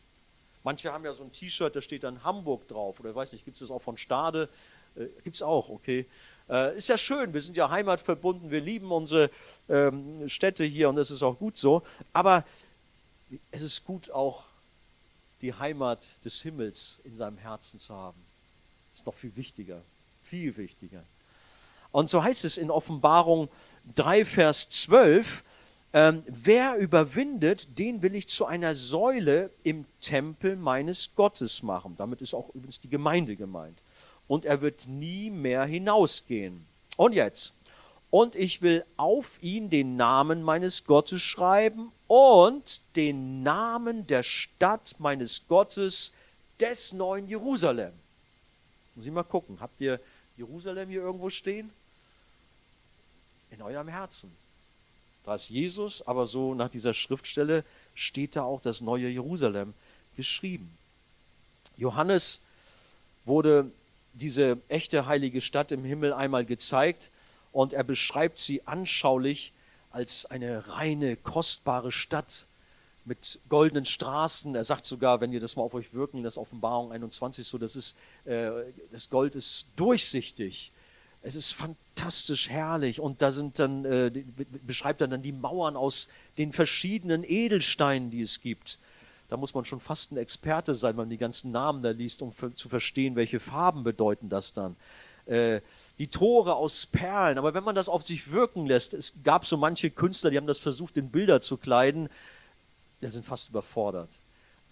Manche haben ja so ein T-Shirt, da steht dann Hamburg drauf, oder ich weiß nicht, gibt es das auch von Stade? Äh, gibt es auch, okay. Äh, ist ja schön, wir sind ja heimatverbunden, wir lieben unsere ähm, Städte hier und das ist auch gut so. Aber es ist gut auch die Heimat des Himmels in seinem Herzen zu haben. Ist noch viel wichtiger, viel wichtiger. Und so heißt es in Offenbarung 3, Vers 12, ähm, wer überwindet, den will ich zu einer Säule im Tempel meines Gottes machen. Damit ist auch übrigens die Gemeinde gemeint. Und er wird nie mehr hinausgehen. Und jetzt, und ich will auf ihn den Namen meines Gottes schreiben und den Namen der Stadt meines Gottes, des neuen Jerusalem. Muss ich mal gucken, habt ihr Jerusalem hier irgendwo stehen? In eurem Herzen. Da ist Jesus, aber so nach dieser Schriftstelle steht da auch das neue Jerusalem geschrieben. Johannes wurde diese echte heilige Stadt im Himmel einmal gezeigt und er beschreibt sie anschaulich als eine reine, kostbare Stadt mit goldenen Straßen. Er sagt sogar, wenn ihr das mal auf euch wirken, das Offenbarung 21 so, das ist, äh, das Gold ist durchsichtig. Es ist fantastisch herrlich und da sind dann, äh, beschreibt er dann die Mauern aus den verschiedenen Edelsteinen, die es gibt. Da muss man schon fast ein Experte sein, wenn man die ganzen Namen da liest, um zu verstehen, welche Farben bedeuten das dann. Äh, die Tore aus Perlen. Aber wenn man das auf sich wirken lässt, es gab so manche Künstler, die haben das versucht, in Bilder zu kleiden, die sind fast überfordert.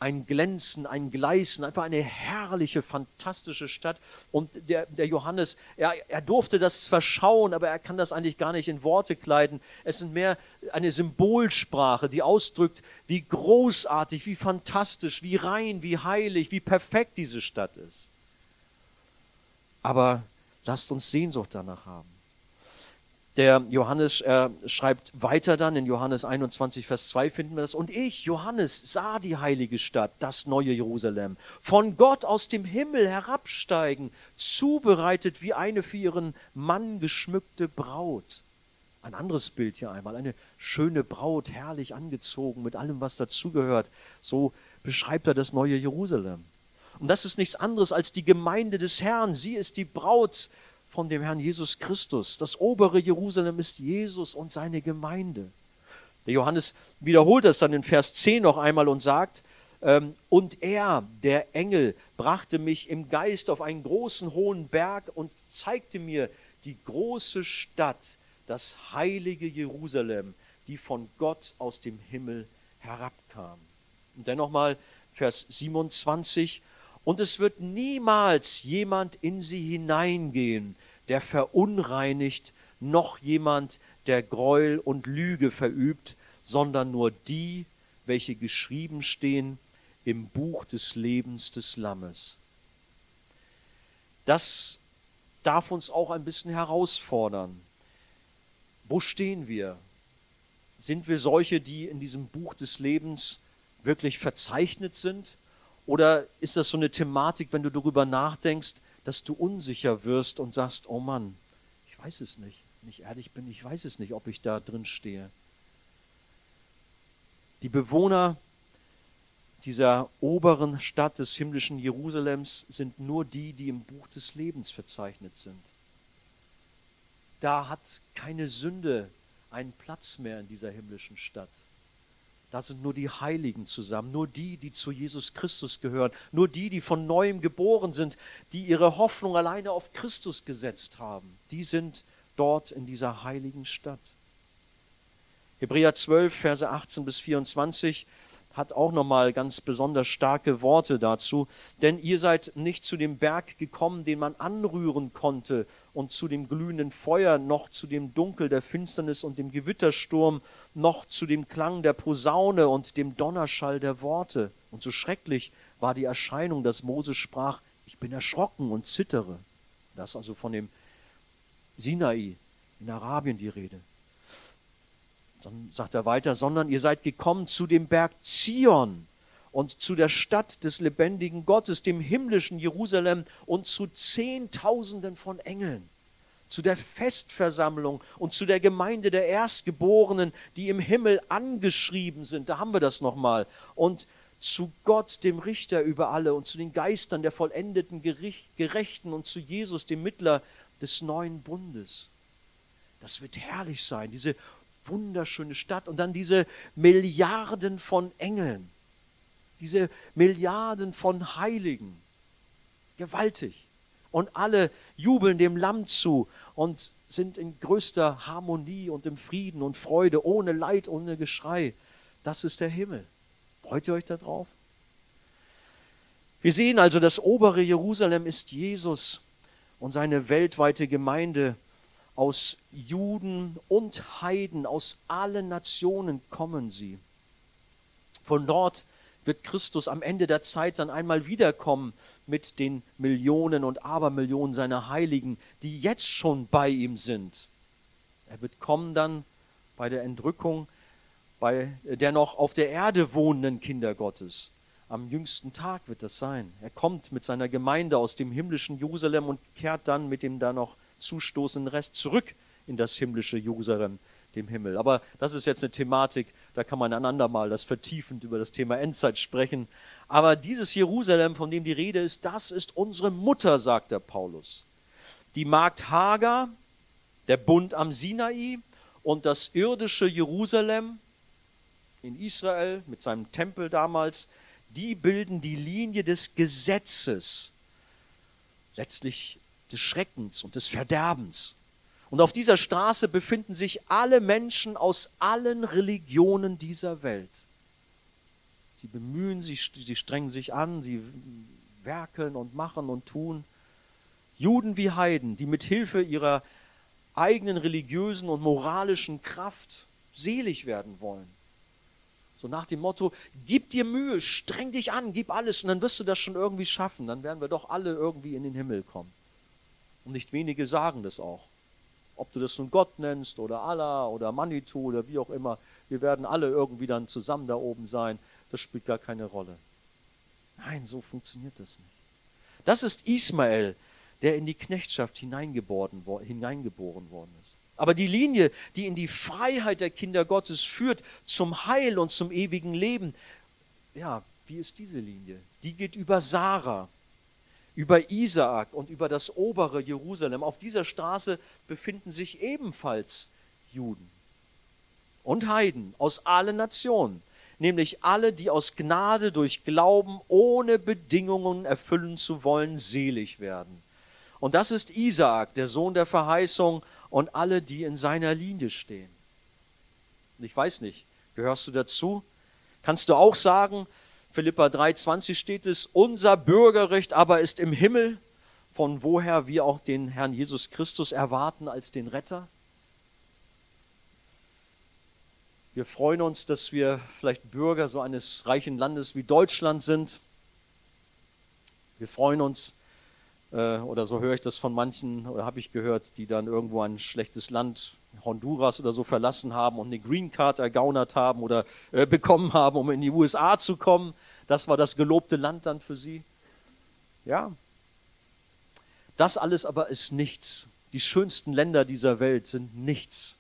Ein Glänzen, ein Gleißen, einfach eine herrliche, fantastische Stadt. Und der, der Johannes, er, er durfte das zwar schauen, aber er kann das eigentlich gar nicht in Worte kleiden. Es sind mehr eine Symbolsprache, die ausdrückt, wie großartig, wie fantastisch, wie rein, wie heilig, wie perfekt diese Stadt ist. Aber Lasst uns Sehnsucht danach haben. Der Johannes äh, schreibt weiter dann, in Johannes 21, Vers 2 finden wir das. Und ich, Johannes, sah die heilige Stadt, das neue Jerusalem, von Gott aus dem Himmel herabsteigen, zubereitet wie eine für ihren Mann geschmückte Braut. Ein anderes Bild hier einmal, eine schöne Braut, herrlich angezogen mit allem, was dazugehört. So beschreibt er das neue Jerusalem. Und das ist nichts anderes als die Gemeinde des Herrn. Sie ist die Braut von dem Herrn Jesus Christus. Das obere Jerusalem ist Jesus und seine Gemeinde. Der Johannes wiederholt das dann in Vers 10 noch einmal und sagt, ähm, und er, der Engel, brachte mich im Geist auf einen großen hohen Berg und zeigte mir die große Stadt, das heilige Jerusalem, die von Gott aus dem Himmel herabkam. Und dann nochmal Vers 27, und es wird niemals jemand in sie hineingehen, der verunreinigt, noch jemand, der Gräuel und Lüge verübt, sondern nur die, welche geschrieben stehen im Buch des Lebens des Lammes. Das darf uns auch ein bisschen herausfordern. Wo stehen wir? Sind wir solche, die in diesem Buch des Lebens wirklich verzeichnet sind? Oder ist das so eine Thematik, wenn du darüber nachdenkst, dass du unsicher wirst und sagst, oh Mann, ich weiß es nicht. Wenn ich ehrlich bin, ich weiß es nicht, ob ich da drin stehe. Die Bewohner dieser oberen Stadt des himmlischen Jerusalems sind nur die, die im Buch des Lebens verzeichnet sind. Da hat keine Sünde einen Platz mehr in dieser himmlischen Stadt. Da sind nur die Heiligen zusammen, nur die, die zu Jesus Christus gehören, nur die, die von neuem geboren sind, die ihre Hoffnung alleine auf Christus gesetzt haben. Die sind dort in dieser heiligen Stadt. Hebräer 12, Verse 18 bis 24 hat auch nochmal ganz besonders starke Worte dazu. Denn ihr seid nicht zu dem Berg gekommen, den man anrühren konnte, und zu dem glühenden Feuer, noch zu dem Dunkel der Finsternis und dem Gewittersturm, noch zu dem Klang der Posaune und dem Donnerschall der Worte. Und so schrecklich war die Erscheinung, dass Mose sprach, ich bin erschrocken und zittere. Das also von dem Sinai in Arabien die Rede. Dann sagt er weiter, sondern ihr seid gekommen zu dem Berg Zion und zu der Stadt des lebendigen Gottes, dem himmlischen Jerusalem und zu Zehntausenden von Engeln, zu der Festversammlung und zu der Gemeinde der Erstgeborenen, die im Himmel angeschrieben sind. Da haben wir das nochmal. Und zu Gott, dem Richter über alle, und zu den Geistern der vollendeten Gerechten und zu Jesus, dem Mittler des neuen Bundes. Das wird herrlich sein, diese wunderschöne Stadt und dann diese Milliarden von Engeln, diese Milliarden von Heiligen. Gewaltig. Und alle jubeln dem Lamm zu und sind in größter Harmonie und im Frieden und Freude, ohne Leid, ohne Geschrei. Das ist der Himmel. Freut ihr euch darauf? Wir sehen also, das obere Jerusalem ist Jesus und seine weltweite Gemeinde aus Juden und Heiden, aus allen Nationen kommen sie. Von dort wird Christus am Ende der Zeit dann einmal wiederkommen mit den Millionen und Abermillionen seiner Heiligen, die jetzt schon bei ihm sind. Er wird kommen dann bei der Entrückung bei der noch auf der Erde wohnenden Kinder Gottes. Am jüngsten Tag wird das sein. Er kommt mit seiner Gemeinde aus dem himmlischen Jerusalem und kehrt dann mit dem da noch zustoßenden Rest zurück in das himmlische Jerusalem, dem Himmel. Aber das ist jetzt eine Thematik, da kann man einander mal das vertiefend über das Thema Endzeit sprechen. Aber dieses Jerusalem, von dem die Rede ist, das ist unsere Mutter, sagt der Paulus. Die Magd Hagar, der Bund am Sinai und das irdische Jerusalem in Israel mit seinem Tempel damals, die bilden die Linie des Gesetzes. Letztlich des Schreckens und des Verderbens. Und auf dieser Straße befinden sich alle Menschen aus allen Religionen dieser Welt. Sie bemühen sich, sie strengen sich an, sie werkeln und machen und tun. Juden wie Heiden, die mit Hilfe ihrer eigenen religiösen und moralischen Kraft selig werden wollen. So nach dem Motto, gib dir Mühe, streng dich an, gib alles und dann wirst du das schon irgendwie schaffen. Dann werden wir doch alle irgendwie in den Himmel kommen. Und nicht wenige sagen das auch. Ob du das nun Gott nennst oder Allah oder Manitou oder wie auch immer, wir werden alle irgendwie dann zusammen da oben sein. Das spielt gar keine Rolle. Nein, so funktioniert das nicht. Das ist Ismael, der in die Knechtschaft hineingeboren, worden ist. Aber die Linie, die in die Freiheit der Kinder Gottes führt, zum Heil und zum ewigen Leben, ja, wie ist diese Linie? Die geht über Sarah über Isaak und über das obere Jerusalem. Auf dieser Straße befinden sich ebenfalls Juden und Heiden aus allen Nationen, nämlich alle, die aus Gnade durch Glauben ohne Bedingungen erfüllen zu wollen, selig werden. Und das ist Isaak, der Sohn der Verheißung, und alle, die in seiner Linie stehen. Und ich weiß nicht, gehörst du dazu? Kannst du auch sagen, Philippa 3,20 steht es, unser Bürgerrecht aber ist im Himmel, von woher wir auch den Herrn Jesus Christus erwarten als den Retter. Wir freuen uns, dass wir vielleicht Bürger so eines reichen Landes wie Deutschland sind. Wir freuen uns, äh, oder so höre ich das von manchen, oder habe ich gehört, die dann irgendwo ein schlechtes Land, Honduras oder so verlassen haben und eine Green Card ergaunert haben oder äh, bekommen haben, um in die USA zu kommen. Das war das gelobte Land dann für sie. Ja. Das alles aber ist nichts. Die schönsten Länder dieser Welt sind nichts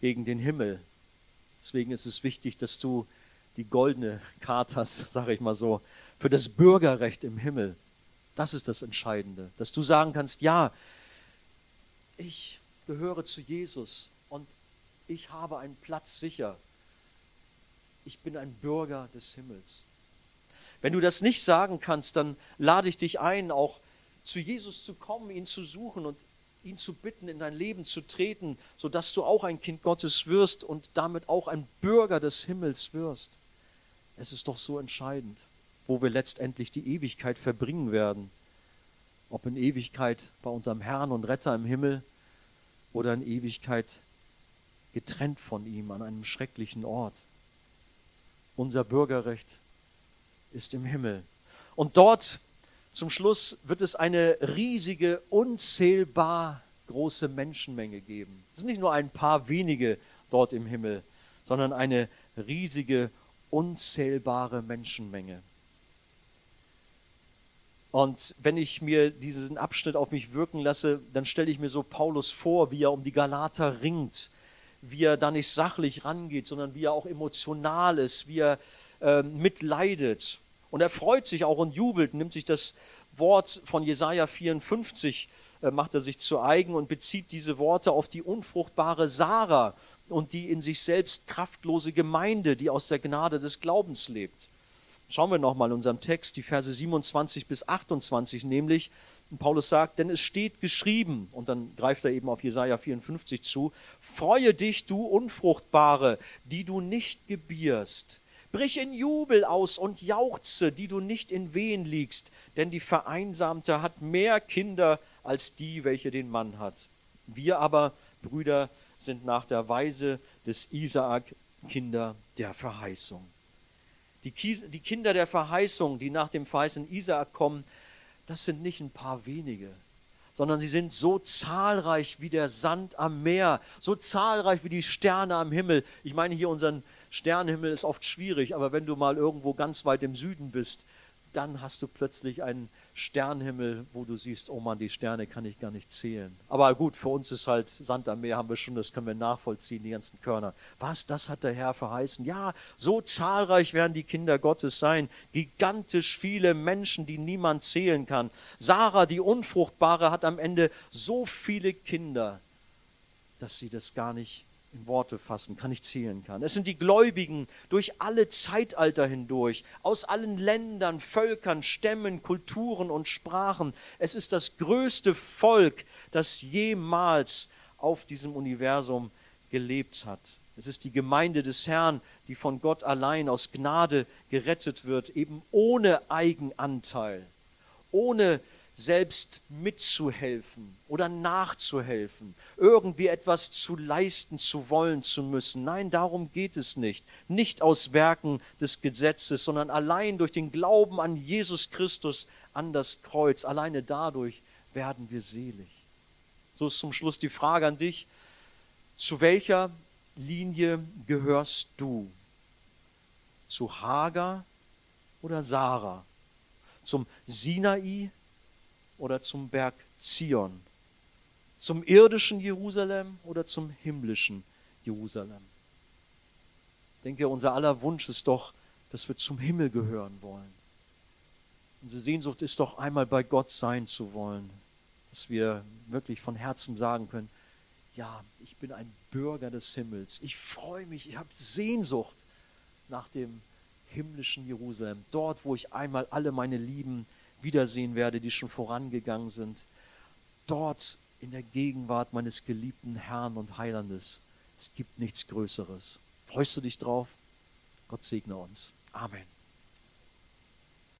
gegen den Himmel. Deswegen ist es wichtig, dass du die goldene Chartas, sage ich mal so, für das Bürgerrecht im Himmel. Das ist das Entscheidende, dass du sagen kannst, ja, ich gehöre zu Jesus und ich habe einen Platz sicher. Ich bin ein Bürger des Himmels. Wenn du das nicht sagen kannst, dann lade ich dich ein, auch zu Jesus zu kommen, ihn zu suchen und ihn zu bitten, in dein Leben zu treten, sodass du auch ein Kind Gottes wirst und damit auch ein Bürger des Himmels wirst. Es ist doch so entscheidend, wo wir letztendlich die Ewigkeit verbringen werden. Ob in Ewigkeit bei unserem Herrn und Retter im Himmel oder in Ewigkeit getrennt von ihm an einem schrecklichen Ort. Unser Bürgerrecht ist im Himmel. Und dort zum Schluss wird es eine riesige, unzählbar große Menschenmenge geben. Es sind nicht nur ein paar wenige dort im Himmel, sondern eine riesige, unzählbare Menschenmenge. Und wenn ich mir diesen Abschnitt auf mich wirken lasse, dann stelle ich mir so Paulus vor, wie er um die Galater ringt, wie er da nicht sachlich rangeht, sondern wie er auch emotional ist, wie er äh, mitleidet und er freut sich auch und jubelt, nimmt sich das Wort von Jesaja 54, äh, macht er sich zu eigen und bezieht diese Worte auf die unfruchtbare Sarah und die in sich selbst kraftlose Gemeinde, die aus der Gnade des Glaubens lebt. Schauen wir nochmal in unserem Text, die Verse 27 bis 28, nämlich, Paulus sagt, denn es steht geschrieben, und dann greift er eben auf Jesaja 54 zu, Freue dich, du Unfruchtbare, die du nicht gebierst Brich in Jubel aus und jauchze, die du nicht in Wehen liegst, denn die Vereinsamte hat mehr Kinder als die, welche den Mann hat. Wir aber, Brüder, sind nach der Weise des Isaak Kinder der Verheißung. Die, die Kinder der Verheißung, die nach dem verheißenen Isaak kommen, das sind nicht ein paar wenige, sondern sie sind so zahlreich wie der Sand am Meer, so zahlreich wie die Sterne am Himmel. Ich meine hier unseren Sternenhimmel ist oft schwierig, aber wenn du mal irgendwo ganz weit im Süden bist, dann hast du plötzlich einen Sternenhimmel, wo du siehst, oh Mann, die Sterne kann ich gar nicht zählen. Aber gut, für uns ist halt Sand am Meer, haben wir schon, das können wir nachvollziehen, die ganzen Körner. Was, das hat der Herr verheißen? Ja, so zahlreich werden die Kinder Gottes sein. Gigantisch viele Menschen, die niemand zählen kann. Sarah, die Unfruchtbare, hat am Ende so viele Kinder, dass sie das gar nicht in Worte fassen kann, ich zählen kann. Es sind die Gläubigen durch alle Zeitalter hindurch, aus allen Ländern, Völkern, Stämmen, Kulturen und Sprachen. Es ist das größte Volk, das jemals auf diesem Universum gelebt hat. Es ist die Gemeinde des Herrn, die von Gott allein aus Gnade gerettet wird, eben ohne Eigenanteil, ohne selbst mitzuhelfen oder nachzuhelfen, irgendwie etwas zu leisten zu wollen zu müssen. Nein, darum geht es nicht. Nicht aus Werken des Gesetzes, sondern allein durch den Glauben an Jesus Christus, an das Kreuz. Alleine dadurch werden wir selig. So ist zum Schluss die Frage an dich, zu welcher Linie gehörst du? Zu Hagar oder Sarah? Zum Sinai oder zum Berg Zion? Zum irdischen Jerusalem oder zum himmlischen Jerusalem? Ich denke, unser aller Wunsch ist doch, dass wir zum Himmel gehören wollen. Unsere Sehnsucht ist doch einmal bei Gott sein zu wollen, dass wir wirklich von Herzen sagen können, ja, ich bin ein Bürger des Himmels. Ich freue mich, ich habe Sehnsucht nach dem himmlischen Jerusalem, dort, wo ich einmal alle meine Lieben wiedersehen werde, die schon vorangegangen sind. Dort in der Gegenwart meines geliebten Herrn und Heilandes. Es gibt nichts Größeres. Freust du dich drauf? Gott segne uns. Amen.